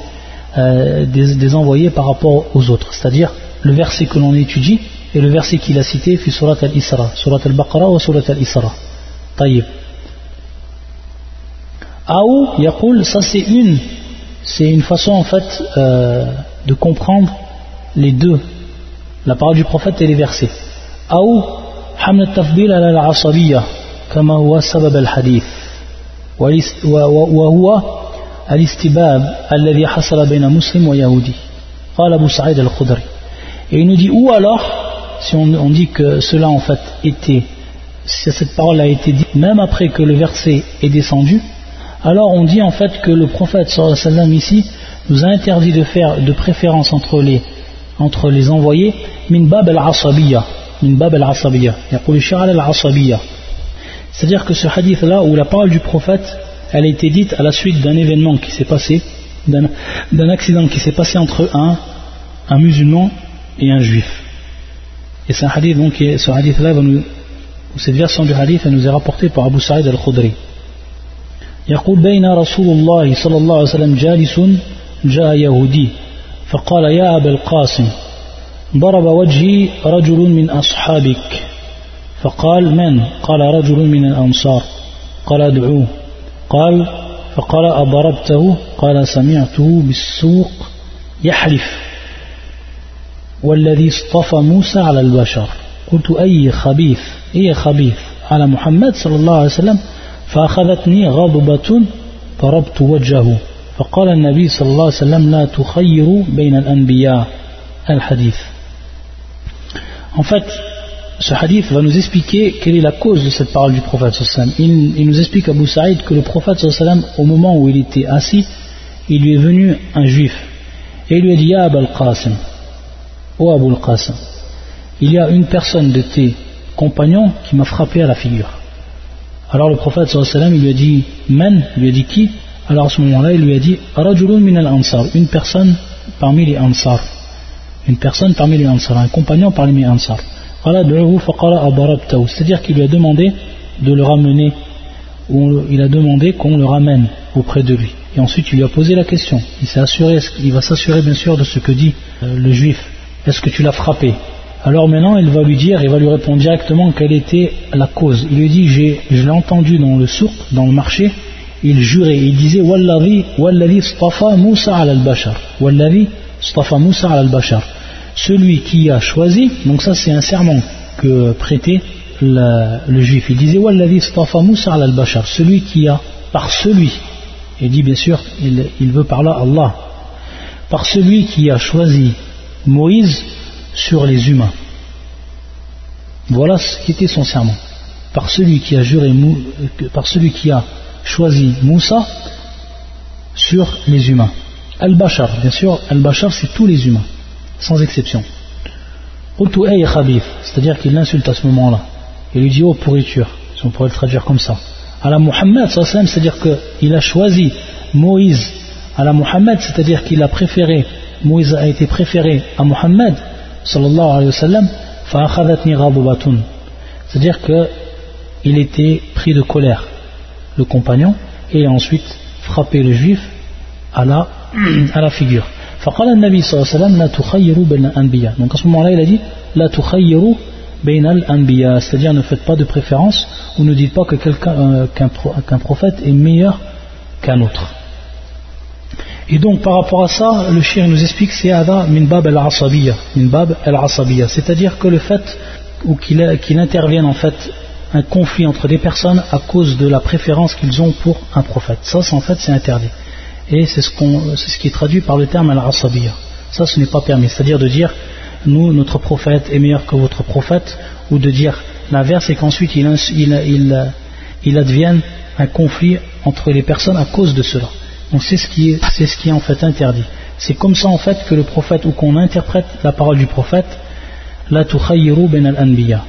euh, des, des, envoyés par rapport aux autres c'est-à-dire le verset que l'on étudie et le verset qu'il a cité fut surat al-Isra surat al-Baqarah ou surat al-Isra taïb Aou, Yaqul, ça c'est une, c'est une façon en fait euh, de comprendre les deux, la parole du prophète et les versets. Aou, حمل التفضيل على العصبية كما هو سبب الحديث وهو الاستباب الذي حصل بين مسلم ويهودي قال أبو سعيد الخدري et il nous dit ou alors si on, dit que cela en fait était si cette parole a été dite même après que le verset est descendu alors on dit en fait que le prophète sallam ici nous a interdit de faire de préférence entre les, entre les envoyés min bab al-asabiyya min bab al-asabiyya c'est-à-dire que ce hadith là où la parole du prophète elle a été dite à la suite d'un événement qui s'est passé d'un accident qui s'est passé entre un, un musulman et un juif. Et c'est un hadith donc ce hadith là cette version du hadith elle nous est rapportée par Abu Sa'id al-Khudri. يقول بين رسول الله صلى الله عليه وسلم جالس جاء يهودي فقال يا أبا القاسم ضرب وجهي رجل من أصحابك فقال من قال رجل من الأنصار قال ادعوه قال فقال أضربته قال سمعته بالسوق يحلف والذي اصطفى موسى على البشر قلت أي خبيث أي خبيث على محمد صلى الله عليه وسلم فأخذتني غضبة ضربت وجهه فقال النبي صلى الله عليه وسلم لا تخير بين الأنبياء الحديث En fait, ce hadith va nous expliquer quelle est la cause de cette parole du prophète il, il nous explique à Abu Saïd que le prophète au moment où il était assis, il lui est venu un juif et il lui a dit Ya Abul Qasim, ô Abul Qasim, il y a une personne de tes compagnons qui m'a frappé à la figure. Alors le prophète sallam, il lui a dit Men, il lui a dit qui? Alors à ce moment-là, il lui a dit Rajulun min al-ansar, une personne parmi les ansar. Une personne parmi les ansar, un compagnon parmi les ansar. C'est-à-dire qu'il lui a demandé de le ramener, ou il a demandé qu'on le ramène auprès de lui. Et ensuite il lui a posé la question. Il s'est assuré, il va s'assurer bien sûr de ce que dit euh, le juif. Est-ce que tu l'as frappé alors maintenant, il va lui dire, il va lui répondre directement quelle était la cause. Il lui dit, je l'ai entendu dans le souk, dans le marché, il jurait, il disait, Wallahi, Wallahi stafa Moussa al-Bashar. Wallahi stafa Moussa al-Bashar. Celui qui a choisi, donc ça c'est un serment que prêtait le, juif. Il disait, Wallahi stafa Moussa al-Bashar. Celui qui a, par celui, il dit bien sûr, il, il veut par là Allah, par celui qui a choisi Moïse, sur les humains. Voilà ce qui était son serment. Par celui qui a juré, par celui qui a choisi Moussa sur les humains. Al-Bashar, bien sûr, Al-Bashar c'est tous les humains, sans exception. C'est-à-dire qu'il l'insulte à ce moment-là. Il lui dit, oh pourriture, si on pourrait le traduire comme ça. À la Muhammad, c'est-à-dire qu'il a choisi Moïse à la Muhammad, c'est-à-dire qu'il a préféré, Moïse a été préféré à Muhammad sallallahu alayhi c'est-à-dire qu'il était pris de colère le compagnon et a ensuite frappé le juif à la, figure. Donc à ce moment-là il a dit la c'est-à-dire ne faites pas de préférence ou ne dites pas que quelqu'un euh, qu'un prophète est meilleur qu'un autre et donc par rapport à ça, le shir nous explique c'est Ada min bab al-asabiyya, min c'est-à-dire que le fait qu'il intervienne en fait un conflit entre des personnes à cause de la préférence qu'ils ont pour un prophète. Ça, en fait, c'est interdit. Et c'est ce, qui est traduit par le terme al-asabiyya. Ça, ce n'est pas permis. C'est-à-dire de dire, nous, notre prophète est meilleur que votre prophète, ou de dire l'inverse et qu'ensuite il advienne un conflit entre les personnes à cause de cela. Donc c'est ce qui est, c'est ce qui est en fait interdit. C'est comme ça en fait que le prophète ou qu'on interprète la parole du prophète, la ben al-anbiya.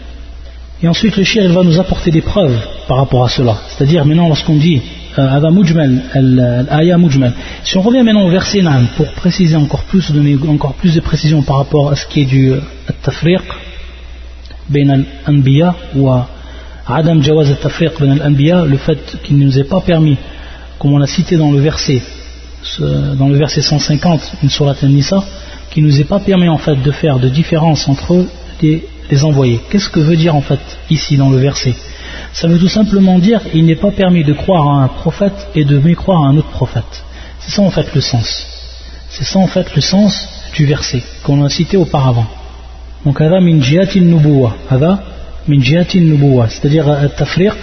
Et ensuite le shir va nous apporter des preuves par rapport à cela. C'est-à-dire maintenant lorsqu'on dit euh, euh, aya mujmal. Si on revient maintenant au verset 9 pour préciser encore plus, donner encore plus de précision par rapport à ce qui est du euh, tafriq ben al-anbiya ou à Adam jawaz al-tafriq ben al-anbiya, le fait qu'il ne nous est pas permis comme on a cité dans le verset dans le verset 150 une surat An-Nisa qui nous est pas permis en fait de faire de différence entre les, les envoyés qu'est-ce que veut dire en fait ici dans le verset? Ça veut tout simplement dire il n'est pas permis de croire à un prophète et de mécroire à un autre prophète. C'est ça en fait le sens. C'est ça en fait le sens du verset qu'on a cité auparavant. Donc min min c'est-à-dire tafriq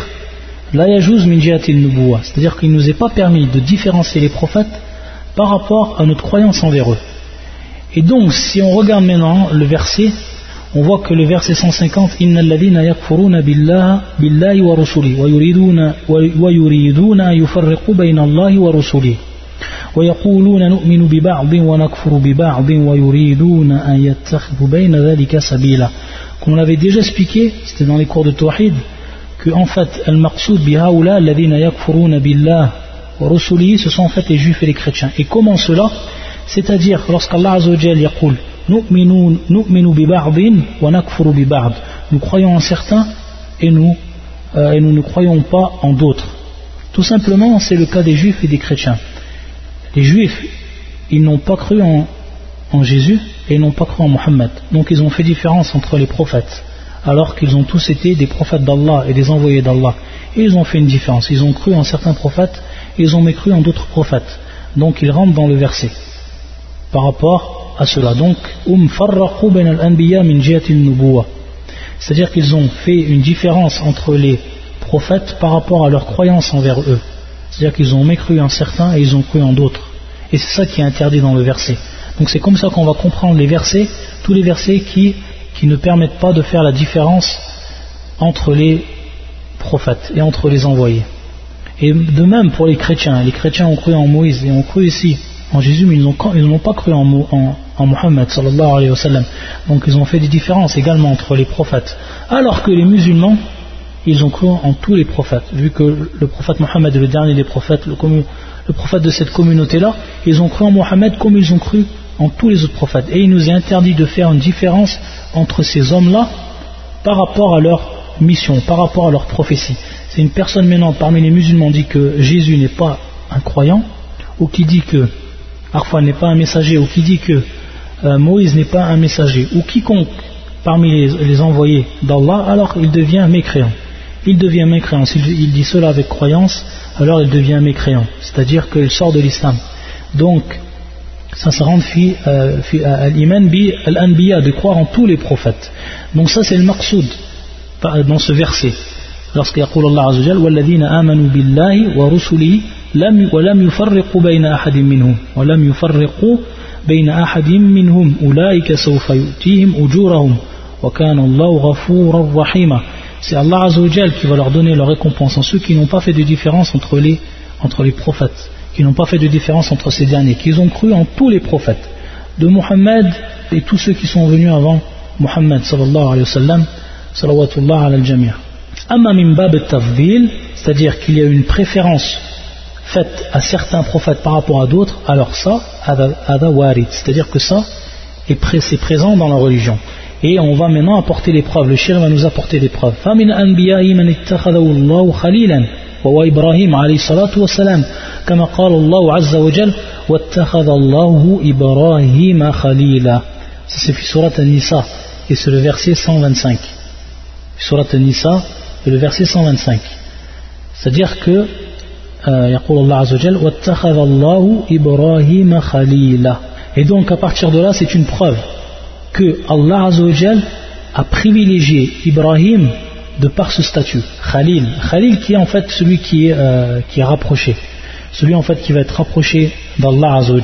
c'est-à-dire qu'il ne nous est pas permis de différencier les prophètes par rapport à notre croyance envers eux. Et donc si on regarde maintenant le verset on voit que le verset 150 إن الذين يكفرون بالله بالله ورسله ويريدون ويريدون أن يفرقوا بين الله ورسله ويقولون نؤمن ببعض ونكفر ببعض ويريدون أن يتخذوا بين ذلك سبيلا Comme on l'avait déjà expliqué, c'était dans les cours de Tawhid, que en fait, al-maqsoud bihaoula, alladhina yakfuruna billah wa rusulihi, ce sont en fait les juifs et les chrétiens. Et comment cela? C'est-à-dire, lorsqu'Allah Azzawajal yaqul, nous croyons en certains et nous, euh, et nous ne croyons pas en d'autres. Tout simplement, c'est le cas des juifs et des chrétiens. Les juifs, ils n'ont pas cru en, Jésus et ils n'ont pas cru en Mohammed. Donc ils ont fait différence entre les prophètes, alors qu'ils ont tous été des prophètes d'Allah et des envoyés d'Allah. Et ils ont fait une différence. Ils ont cru en certains prophètes et ils ont mécru en d'autres prophètes. Donc ils rentrent dans le verset par rapport à cela. Donc, um c'est-à-dire qu'ils ont fait une différence entre les prophètes par rapport à leur croyance envers eux. C'est-à-dire qu'ils ont mécru en certains et ils ont cru en d'autres. Et c'est ça qui est interdit dans le verset. Donc c'est comme ça qu'on va comprendre les versets, tous les versets qui, qui ne permettent pas de faire la différence entre les prophètes et entre les envoyés. Et de même pour les chrétiens, les chrétiens ont cru en Moïse et ont cru ici en Jésus, mais ils n'ont pas cru en, en, en Mohammed sallallahu. Donc ils ont fait des différences également entre les prophètes. Alors que les musulmans, ils ont cru en tous les prophètes. Vu que le prophète Mohammed est le dernier des prophètes, le, le prophète de cette communauté-là, ils ont cru en Mohammed comme ils ont cru en tous les autres prophètes. Et il nous est interdit de faire une différence entre ces hommes-là par rapport à leur mission, par rapport à leur prophétie. C'est une personne maintenant parmi les musulmans dit que Jésus n'est pas un croyant, ou qui dit que Arfan n'est pas un messager, ou qui dit que euh, Moïse n'est pas un messager, ou quiconque parmi les, envoyés d'Allah, alors il devient mécréant. Il devient mécréant. S'il il dit cela avec croyance, alors il devient mécréant. C'est-à-dire qu'il sort de l'islam. Donc, ça se rend euh, à l'iman bi al-anbiya, de croire en tous les prophètes. Donc ça c'est le maqsoud dans ce verset. Lorsqu'il y a Allah Azza wa Jalla, amanu billahi wa rusulihi لم ولم يفرقوا بين أحد منهم ولم يفرقوا بين أحد منهم أولئك سوف يؤتيهم أجورهم وكان الله غفورا رحيما C'est Allah Azzawajal qui va leur donner leur récompense en ceux qui n'ont pas fait de différence entre les, entre les prophètes, qui n'ont pas fait de différence entre ces derniers, qui ont cru en tous les prophètes, de Muhammad et tous ceux qui sont venus avant Muhammad sallallahu alayhi wa sallam, salawatullah ala al-jami'. Amma min bab c'est-à-dire qu'il y a une préférence faite à certains prophètes par rapport à d'autres, alors ça, c'est-à-dire que ça est présent dans la religion. Et on va maintenant apporter les preuves. Le shir va nous apporter des preuves. وهو إبراهيم عليه الصلاة والسلام كما قال الله عز وجل واتخذ الله إبراهيم خليلا c'est في سورة النساء et c'est le verset 125 سورة النساء et le verset 125 c'est-à-dire que يقول الله عز وجل واتخذ الله إبراهيم خليلا et donc à partir de là c'est une preuve que Allah Azza wa a privilégié Ibrahim de par ce statut Khalil Khalil qui est en fait celui qui est, euh, qui est rapproché celui en fait qui va être rapproché d'Allah Azza wa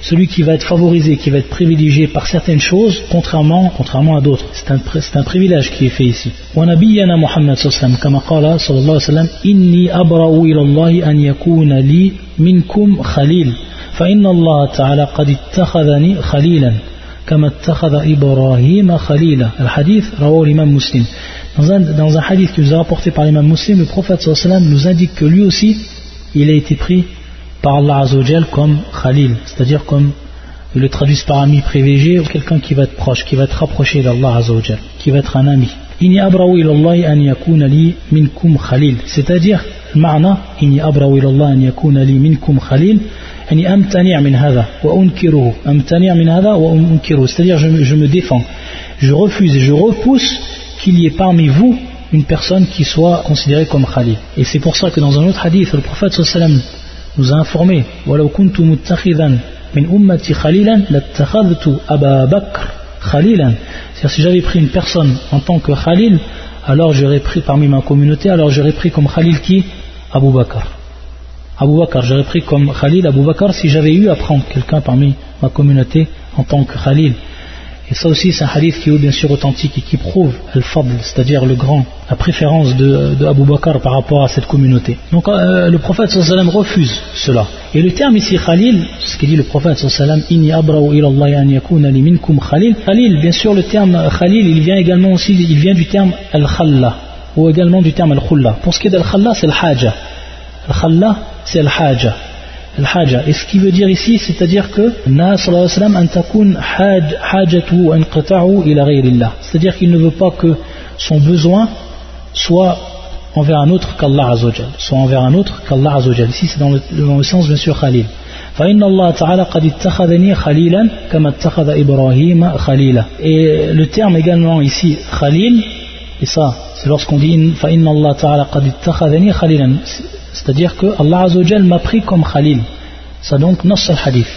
celui qui va être favorisé, qui va être privilégié par certaines choses, contrairement, contrairement à d'autres. C'est un, un, privilège qui est fait ici. ونبينا محمد صلى الله عليه وسلم كما قال صلى الله عليه وسلم إني أبرأ إلى الله أن يكون لي منكم خليل فإن الله تعالى قد اتخذني خليلا كما اتخذ إبراهيم خليلا الحديث رواه الإمام مسلم Dans un, dans un hadith qui nous a rapporté par l'imam muslim, le prophète sallam nous indique que lui aussi, il a été pris par Allah Azzawajal comme Khalil, c'est-à-dire comme ils le traduisent par ami privilégié ou quelqu'un qui va être proche, qui va être rapproché d'Allah Azzawajal, qui va être un ami. C'est-à-dire, المعنى إني أبرو إلى الله أن يكون لي منكم خليل يعني أمتنع من هذا وأنكره أمتنع من هذا وأنكره c'est-à-dire je, je me défends je refuse et je repousse qu'il y ait parmi vous une personne qui soit considérée comme Khalil et c'est pour ça que dans un autre hadith le prophète sallam nous a informé ولو كنت متخذا من أمتي خليلا لاتخذت أبا بكر Khalil, C'est-à-dire si j'avais pris une personne en tant que khalil, alors j'aurais pris parmi ma communauté, alors j'aurais pris comme khalil qui? Abu Bakr. Abu Bakr, j'aurais pris comme khalil Abu Bakr si j'avais eu à prendre quelqu'un parmi ma communauté en tant que khalil. Et ça aussi, c'est un hadith qui est bien sûr authentique et qui prouve al-fadl, c'est-à-dire le grand, la préférence de, Bakr par rapport à cette communauté. Donc euh, le prophète sallam refuse cela. Et le terme ici Khalil, ce qu'il dit le prophète sallam, inni an Khalil. Khalil, bien sûr, le terme Khalil, il vient également aussi, il vient du terme al-khalla ou également du terme al-khulla. Pour ce qui est d'al-khalla, c'est al-haja. Al-khalla, c'est al-haja. Et ce qui veut dire ici, c'est-à-dire que C'est-à-dire qu'il ne veut pas que son besoin soit envers un autre qu'Allah Azzawajal. Soit envers un autre qu'Allah Ici, c'est dans, le, sens, bien sûr, Khalil. Et le terme également ici, Khalil, et ça, c'est lorsqu'on dit c'est-à-dire que Allah Azzawajal m'a pris comme Khalil. Ça donc nas al-hadith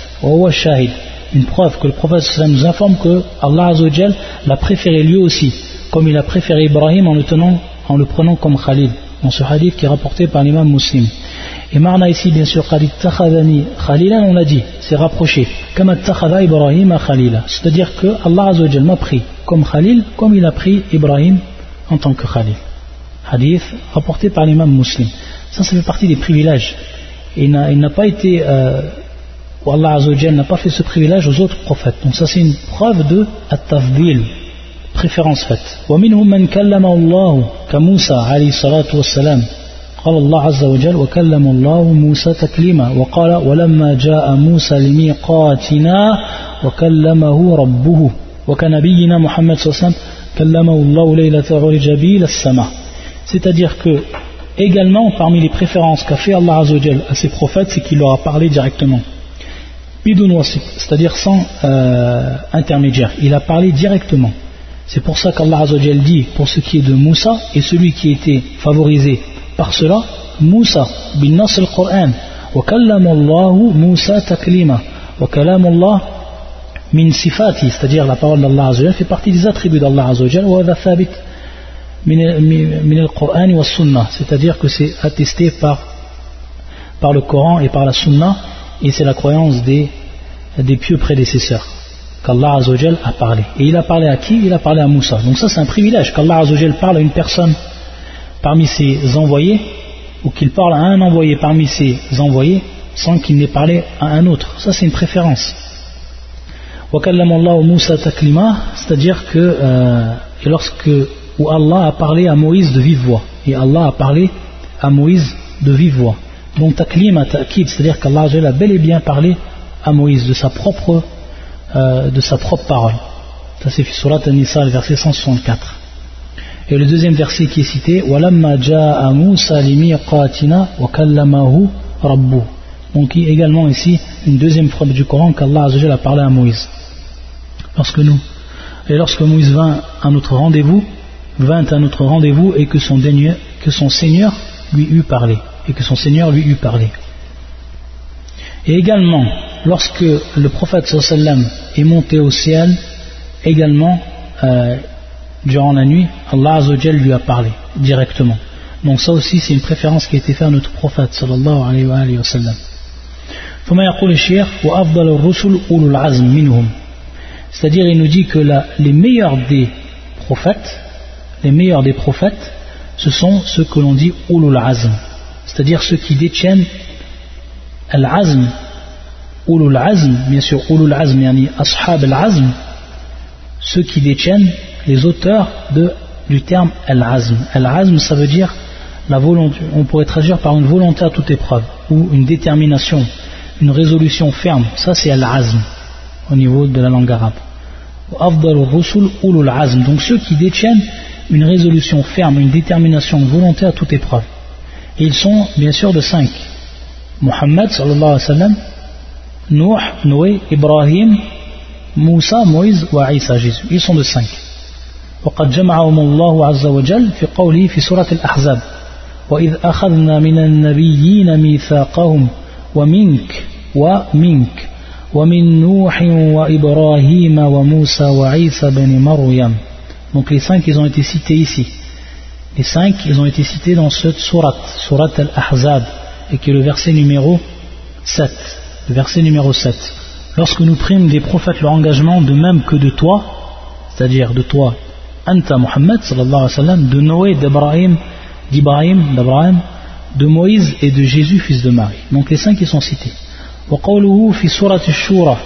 une preuve que le prophète nous informe que Allah Azzawajal l'a préféré lui aussi comme il a préféré Ibrahim en le, prenant comme Khalil dans ce hadith qui est rapporté par l'imam muslim. Et marna ici bien sûr khalilan on a dit c'est rapproché. C'est-à-dire que Allah Azzawajal m'a pris comme Khalil comme il a pris Ibrahim en tant que Khalil. Hadith rapporté par l'imam muslim. Ça, ça fait partie des privilèges. Et il n'a pas été, euh, ou Allah Azzawajal n'a pas fait ce privilège aux autres prophètes. Donc ça, c'est une preuve de at-tafdil, préférence faite. ومنهم من كلم الله كموسى عليه الصلاة والسلام قال الله عز وجل وكلم الله موسى تكليما وقال ولما جاء موسى لميقاتنا وكلمه ربه وكنبينا محمد صلى الله عليه وسلم c'est-à-dire que également parmi les préférences qu'a fait Allah Azzawajal à ses prophètes c'est qu'il leur a parlé directement. C'est-à-dire sans euh, intermédiaire. Il a parlé directement. C'est pour ça qu'Allah Azzawajal dit pour ce qui est de Moussa et celui qui était favorisé par cela Moussa bin nas al-Qur'an wa kallamallahu Moussa taklima wa kalamullah min sifati, c'est-à-dire la parole d'Allah Azzawajal, fait partie des attributs d'Allah Azzawajal, wa thabit min al-Qur'an wa sunnah, c'est-à-dire que c'est attesté par, le Coran et par la Sunna, et c'est la croyance des, des pieux prédécesseurs qu'Allah Azzawajal a parlé. Et il a parlé à qui? Il a parlé à Moussa. Donc ça c'est un privilège qu'Allah Azzawajal parle à une personne parmi ses envoyés, ou qu'il parle à un envoyé parmi ses envoyés, sans qu'il n'ait parlé à un autre. Ça c'est une préférence c'est-à-dire que euh, lorsque où Allah a parlé à Moïse de vive voix. Et Allah a parlé à Moïse de vive voix. Donc taklima ta'kid c'est-à-dire qu'Allah a bel et bien parlé à Moïse de sa propre euh, de sa propre parole. Ça c'est surat An-Nisa verset 164 et le deuxième verset qui est cité ja'a Musa limiqatina wa kallamahu rabbuh donc également ici une deuxième preuve du Coran qu'Allah a parlé à Moïse. Lorsque nous, et lorsque Moïse vint à notre rendez-vous, vint à notre rendez-vous et que son, que son Seigneur lui eût parlé. Et que son Seigneur lui eût parlé. Et également, lorsque le prophète sallam est monté au ciel, également, euh, durant la nuit, Allah Azzawajal lui a parlé directement. Donc ça aussi, c'est une préférence qui a été faite à notre prophète sallallahu alayhi wa, alayhi wa sallam. C'est-à-dire, il nous dit que la, les meilleurs des prophètes, les meilleurs des prophètes, ce sont ceux que l'on dit ulul azm, c'est-à-dire ceux qui détiennent al-azm, ulul azm, bien sûr, ulul azm, yani ashab al-azm, ceux qui détiennent les auteurs de du terme al-azm. Al-azm, ça veut dire la volonté, on pourrait traduire par une volonté à toute épreuve, ou une détermination, une résolution ferme. Ça, c'est al-azm au niveau de la langue arabe. Donc ceux qui détiennent une résolution ferme, une détermination, une volonté à toute épreuve. Et ils sont bien sûr de cinq. Muhammad sallallahu alayhi wa sallam, Nuh, Noé, Ibrahim, Moussa, Moïse et Isa, Jésus. Ils sont de cinq. وقد جمعهم الله عز وجل في قوله في سورة الأحزاب وإذ أخذنا من النبيين ميثاقهم ومنك ومنك ومن نوح وإبراهيم وموسى وعيسى بن مريم Donc les cinq, ils ont été cités ici. Les cinq, ils ont été cités dans cette surat, surat al-Ahzab, et qui est le verset numéro 7. Le verset numéro 7. Lorsque nous prîmes des prophètes leur engagement de même que de toi, c'est-à-dire de toi, Anta Muhammad, sallallahu alayhi wa sallam, de Noé, d'Ibrahim, d'Ibrahim, d'Abraham, de Moïse et de Jésus, fils de Marie. Donc les cinq, ils sont cités. وقوله في سورة الشورى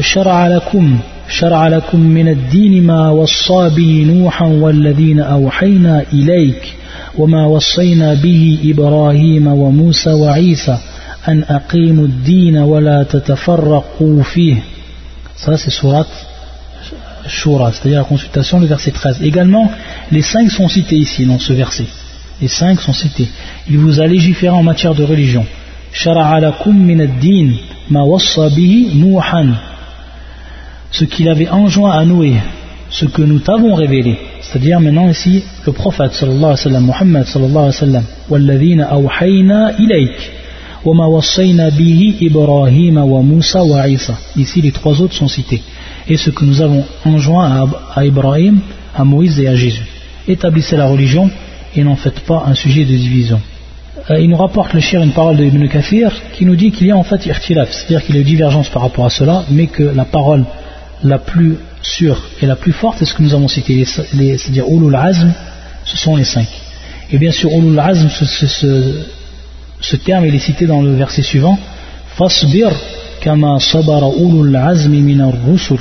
شرع لكم شرع لكم من الدين ما وصى به نوحا والذين أوحينا إليك وما وصينا به إبراهيم وموسى وعيسى أن أقيموا الدين ولا تتفرقوا فيه ça c'est surat Shura, c'est-à-dire la consultation, le verset 13. Également, les cinq sont cités ici, dans ce verset. Les cinq sont cités. Il vous a légiféré en matière de religion. شرع من الدين ce qu'il avait enjoint à Noé, ce que nous t'avons révélé, c'est-à-dire maintenant ici le prophète sallallahu alayhi wa sallam, Muhammad sallallahu alayhi wa sallam, وَالَّذِينَ Ici les trois autres sont cités. Et ce que nous avons enjoint à Ibrahim, à Moïse et à Jésus. Établissez la religion et n'en faites pas un sujet de division. Euh, il nous rapporte le shir une parole de Ibn Kathir qui nous dit qu'il y a en fait irtilaf, c'est-à-dire qu'il y a une divergence par rapport à cela, mais que la parole la plus sûre et la plus forte est ce que nous avons cité, c'est-à-dire Ulul Azm, ce sont les cinq. Et bien sûr, Ulul Azm, ce, terme il est cité dans le verset suivant Fasbir kama sabara ulul azmi min rusul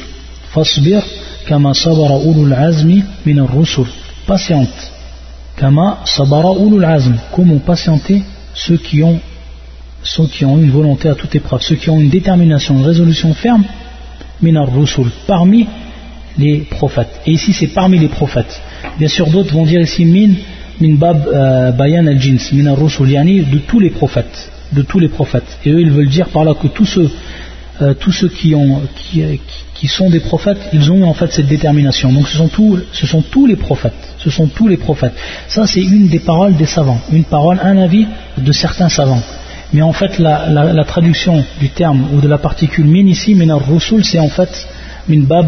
Fasbir kama sabara ulul azmi min rusul Patiente. Kama sabara ulul azm. Comment patienter ceux qui ont ceux qui ont une volonté à toute épreuve, ceux qui ont une détermination, une résolution ferme minar parmi les prophètes. Et ici, c'est parmi les prophètes. Bien sûr, d'autres vont dire ici min, min bab euh, bayan al-jins, minar rusul, yani de tous les prophètes. De tous les prophètes. Et eux, ils veulent dire par là que tous ceux, euh, tous ceux qui, ont, sont des prophètes, ils ont en fait cette détermination. Donc ce sont, tous, ce sont tous les prophètes. Ce sont tous les prophètes. Ça, c'est une des paroles des savants. Une parole, un avis de certains savants. Mais en fait, la, traduction du terme ou de la particule min ici, min al-rusul, c'est en fait min bab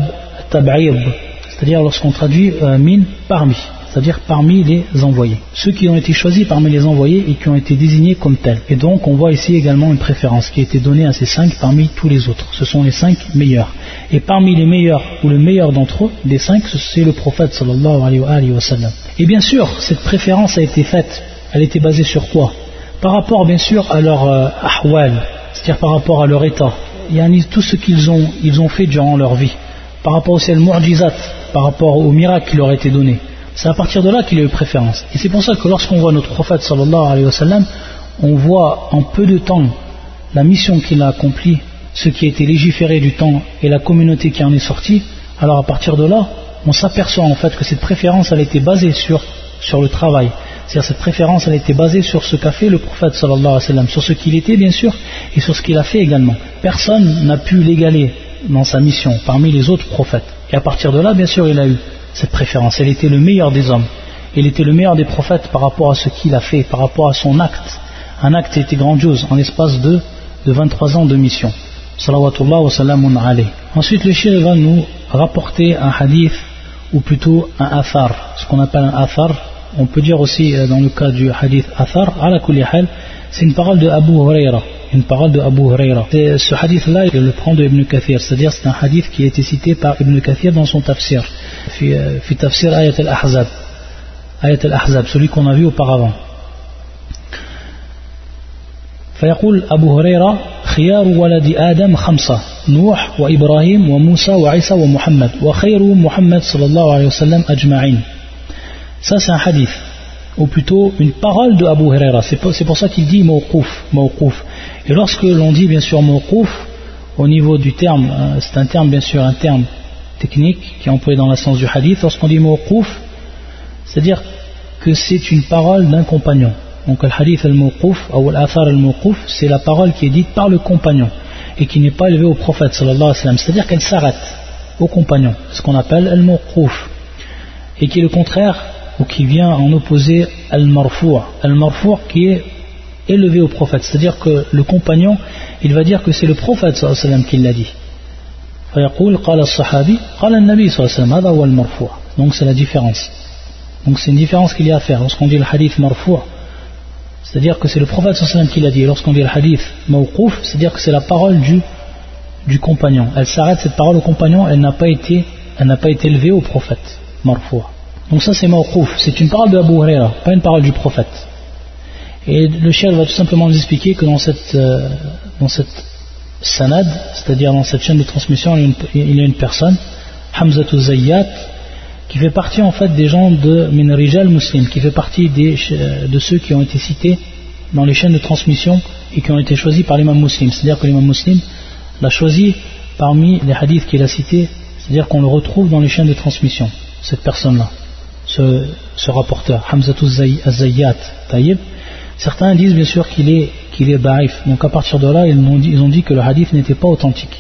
c'est-à-dire lorsqu'on traduit euh, min parmi, c'est-à-dire parmi les envoyés. Ceux qui ont été choisis parmi les envoyés et qui ont été désignés comme tels. Et donc, on voit ici également une préférence qui a été donnée à ces cinq parmi tous les autres. Ce sont les cinq meilleurs. Et parmi les meilleurs, ou le meilleur d'entre eux, des cinq, c'est le prophète sallallahu alayhi wa sallam. Et bien sûr, cette préférence a été faite, elle était basée sur quoi? Par rapport bien sûr à leur euh, ahwal, c'est-à-dire par rapport à leur état, a tout ce qu'ils ont, ils ont fait durant leur vie, par rapport aussi al mu'jizat, par rapport au miracle qui leur a été donné. C'est à partir de là qu'il a eu préférence. Et c'est pour ça que lorsqu'on voit notre prophète sallallahu alayhi wa sallam, on voit en peu de temps la mission qu'il a accomplie, ce qui a été légiféré du temps et la communauté qui en est sortie, alors à partir de là, on s'aperçoit en fait que cette préférence elle été basée sur, sur le travail. C'est-à-dire cette préférence, elle était basée sur ce qu'a fait le prophète sallallahu alayhi wa sallam, sur ce qu'il était bien sûr, et sur ce qu'il a fait également. Personne n'a pu l'égaler dans sa mission parmi les autres prophètes. Et à partir de là, bien sûr, il a eu cette préférence. Elle était le meilleur des hommes. Il était le meilleur des prophètes par rapport à ce qu'il a fait, par rapport à son acte. Un acte était grandiose en l'espace de, de 23 ans de mission. Salawatullah wa salamun alayhi. Ensuite, le shir va nous rapporter un hadith, ou plutôt un athar, ce qu'on appelle un athar, on peut dire aussi euh, dans le cas du hadith Athar, ala kulli hal, c'est une parole de Abu Huraira. Une parole de Abu Huraira. Ce hadith-là, il le prend de Ibn Kathir, c'est-à-dire c'est un hadith qui a été cité par Ibn Kathir dans son tafsir, fi, euh, fi tafsir Ayat al-Ahzab. Ayat al-Ahzab, celui qu'on a vu auparavant. فيقول أبو هريرة خيار ولد آدم خمسة نوح وإبراهيم وموسى وعيسى ومحمد وخير محمد صلى الله عليه وسلم أجمعين Ça, c'est un hadith, ou plutôt une parole de Abu Huraira. C'est pour ça qu'il dit mawquf, mawquf. Et lorsque l'on dit bien sûr mawquf, au niveau du terme, euh, c'est un terme bien sûr un terme technique qui est employé dans la sens du hadith. Lorsqu'on dit mawquf, c'est-à-dire que c'est une parole d'un compagnon. Donc le hadith al-mawquf ou al-athar al-mawquf, c'est la parole qui est dite par le compagnon et qui n'est pas élevée au prophète sallallahu alayhi wa. C'est-à-dire qu'elle s'arrête au compagnon, ce qu'on appelle al-mawquf et qui est le contraire ou qui vient en opposer al-marfou'. Al-marfou' qui est élevé au prophète, c'est-à-dire que le compagnon, il va dire que c'est le prophète sallallahu alayhi wa sallam qui l'a dit. Donc c'est la différence donc c'est une différence qu'il y a à faire lorsqu'on dit le hadith marfou' C'est-à-dire que c'est le prophète qui l'a dit. Lorsqu'on dit le hadith mawquf, c'est-à-dire que c'est la parole du, du compagnon. Elle s'arrête, cette parole au compagnon, elle n'a pas été, elle n'a pas été élevée au prophète. Marfoua. Donc ça c'est mawquf. C'est une parole de Abu Huraira, pas une parole du prophète. Et le chef va tout simplement nous expliquer que dans cette, euh, dans cette sanad, c'est-à-dire dans cette chaîne de transmission, il y a une, personne, Hamzatou Zayyat, qui fait partie en fait des gens de Minrijal Muslim, qui fait partie de ceux qui ont été cités dans les chaînes de transmission et qui ont été choisis par l'imam muslim. C'est-à-dire que l'imam muslim l'a choisi parmi les hadiths qu'il a cités, c'est-à-dire qu'on le retrouve dans les chaînes de transmission, cette personne-là, ce, ce rapporteur, Hamzatou Zayyat Tayyib. Certains disent bien sûr qu'il est, qu'il est baif, donc à partir de là, ils ont dit, ils ont dit que le hadith n'était pas authentique.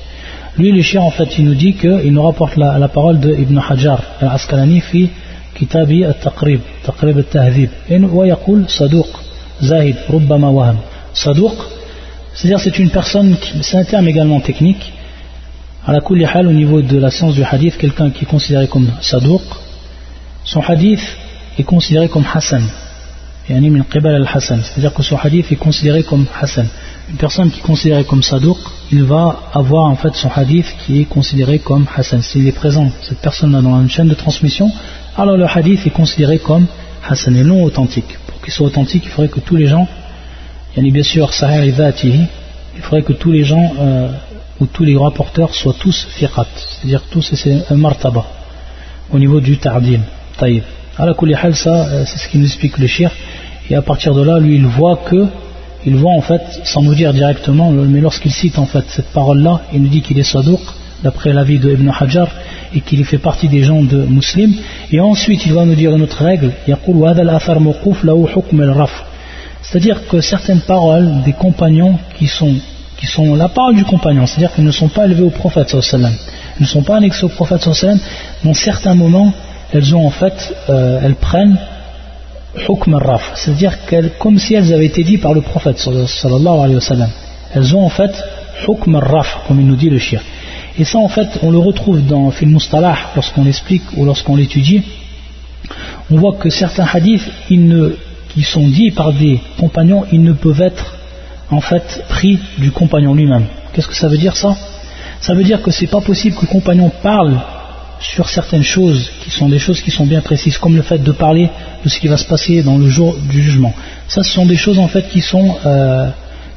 Lui, le chien, en fait, il nous dit qu'il nous rapporte la, la parole de Ibn Hajar al-Asqalani fi kitabi al-Taqrib, Taqrib al-Tahdhib. Et il Saduq, Zahid, Rubbama Waham. Saduq, c'est-à-dire c'est une personne, c'est un terme également technique. À la kulli au niveau de la science du hadith, quelqu'un qui est considéré comme Saduq, son hadith est considéré comme Hassan. C'est-à-dire que son hadith est considéré comme Hassan. Une personne qui est considérée comme Sadouk, il va avoir en fait son hadith qui est considéré comme Hassan. S'il est présent, cette personne-là dans une chaîne de transmission, alors le hadith est considéré comme Hassan et non authentique. Pour qu'il soit authentique, il faudrait que tous les gens, il y a bien sûr Sahih il faudrait que tous les gens euh, ou tous les rapporteurs soient tous fiqat, c'est-à-dire tous c'est un martaba au niveau du ta'dil. Taïb. Alors, ça, euh, c'est ce qui nous explique le shir. Et à partir de là, lui, il voit que, il voit en fait, sans nous dire directement, mais lorsqu'il cite en fait cette parole-là, il nous dit qu'il est sadouk, d'après l'avis de Ibn Hajar, et qu'il fait partie des gens de musulmans. Et ensuite, il va nous dire une autre règle, c'est-à-dire que certaines paroles des compagnons qui sont, qui sont la parole du compagnon, c'est-à-dire qu'elles ne sont pas élevées au prophète, ne sont pas annexées au prophète, dans certains moments, elles ont en fait, euh, elles prennent hukm raf c'est-à-dire comme si elles avaient été dites par le prophète sallallahu alayhi wa sallam. Elles ont en fait hukm raf comme il nous dit le shir. Et ça en fait, on le retrouve dans film mustalah lorsqu'on l'explique ou lorsqu'on l'étudie. On voit que certains hadiths qui sont dits par des compagnons, ils ne peuvent être en fait pris du compagnon lui-même. Qu'est-ce que ça veut dire ça? Ça veut dire que c'est pas possible que le compagnon parle sur certaines choses qui sont des choses qui sont bien précises, comme le fait de parler de ce qui va se passer dans le jour du jugement. Ça, ce sont des choses en fait qui sont euh,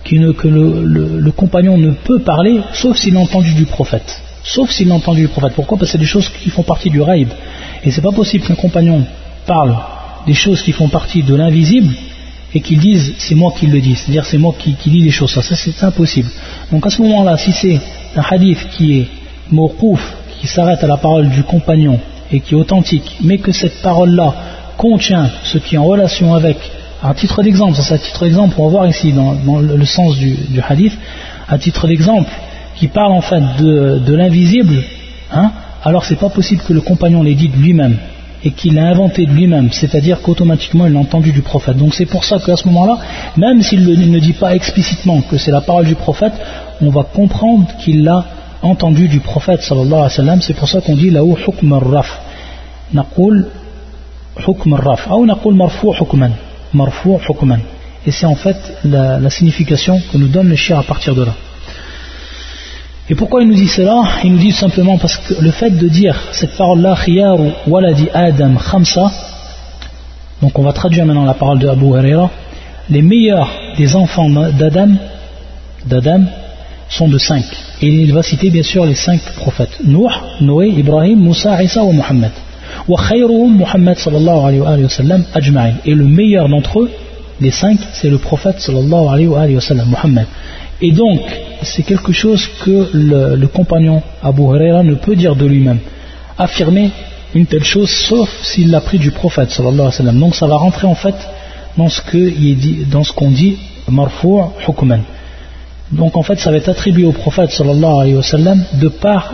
qui ne, que le, compagnon ne peut parler, sauf s'il a entendu du prophète. Sauf s'il a entendu du prophète. Pourquoi? Parce que c'est des choses qui font partie du raïb. Et c'est pas possible qu'un compagnon parle des choses qui font partie de l'invisible et qu'il dise c'est moi qui le dis, c'est-à-dire c'est moi qui, qui dis les choses. Ça, ça c'est impossible. Donc à ce moment-là, si c'est un hadith qui est mawqouf, qui s'arrête à la parole du compagnon et qui est authentique, mais que cette parole-là contient ce qui est en relation avec, à titre d'exemple, c'est à titre d'exemple, on va voir ici dans, le, sens du, hadith, à titre d'exemple, qui parle en fait de, l'invisible, hein, alors c'est pas possible que le compagnon l'ait dit de lui-même et qu'il l'a inventé de lui-même, c'est-à-dire qu'automatiquement il l'a entendu du prophète. Donc c'est pour ça qu'à ce moment-là, même s'il ne dit pas explicitement que c'est la parole du prophète, on va comprendre qu'il l'a entendu du prophète sallallahu alayhi wa sallam, c'est pour ça qu'on dit là hukm raf Naqul hukm raf ou naqul marfou hukman. Marfou hukman. Et c'est en fait la, signification que nous donne le shir à partir de là. Et pourquoi il nous dit cela? Il nous dit simplement parce que le fait de dire cette parole-là, khiyaru waladi adam khamsa, donc on va traduire maintenant la parole de Abu Huraira, les meilleurs des enfants d'Adam, d'Adam, sont de cinq. Et il va citer bien sûr les cinq prophètes Noé, Ibrahim, Moussa, Isa ou Mohammed. Muhammad sallallahu alayhi wa sallam ajma'in. Et le meilleur d'entre eux, les cinq, c'est le prophète sallallahu alayhi wa sallam, Muhammad. Et donc, c'est quelque chose que le, compagnon Abu Huraira ne peut dire de lui-même. Affirmer une telle chose, sauf s'il l'a pris du prophète sallallahu alayhi wa sallam. Donc ça va rentrer en fait dans ce qu'on dit, marfou' hukman. Donc en fait, ça va être attribué au prophète sallallahu de par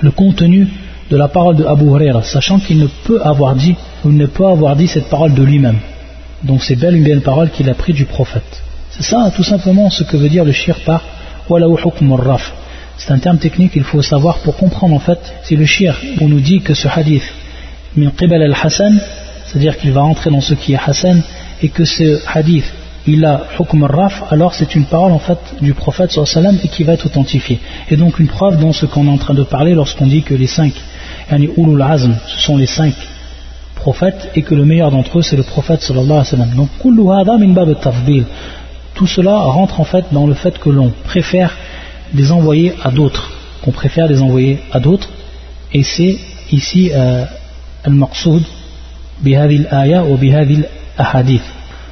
le contenu de la parole de Abu Huraira, sachant qu'il ne peut avoir dit, ou ne peut avoir dit cette parole de lui-même. Donc c'est bel une belle parole qu'il a pris du prophète. C'est ça tout simplement ce que veut dire le shir par raf. C'est un terme technique qu'il faut savoir pour comprendre en fait si le shir on nous dit que ce hadith min qibal al-hasan c'est-à-dire qu'il va entrer dans ce qui est hasan et que ce hadith il a hukm raf, alors c'est une parole en fait du prophète sallam et qui va être authentifiée. Et donc une preuve dans ce qu'on est en train de parler lorsqu'on dit que les cinq, yani ulul ce sont les cinq prophètes et que le meilleur d'entre eux c'est le prophète sallallahu alayhi wa sallam. Donc. Tout cela rentre en fait dans le fait que l'on préfère les envoyer à d'autres, qu'on préfère les envoyer à d'autres et c'est ici euh, al-maqsoud bihadil aya ou bihadil ahadith.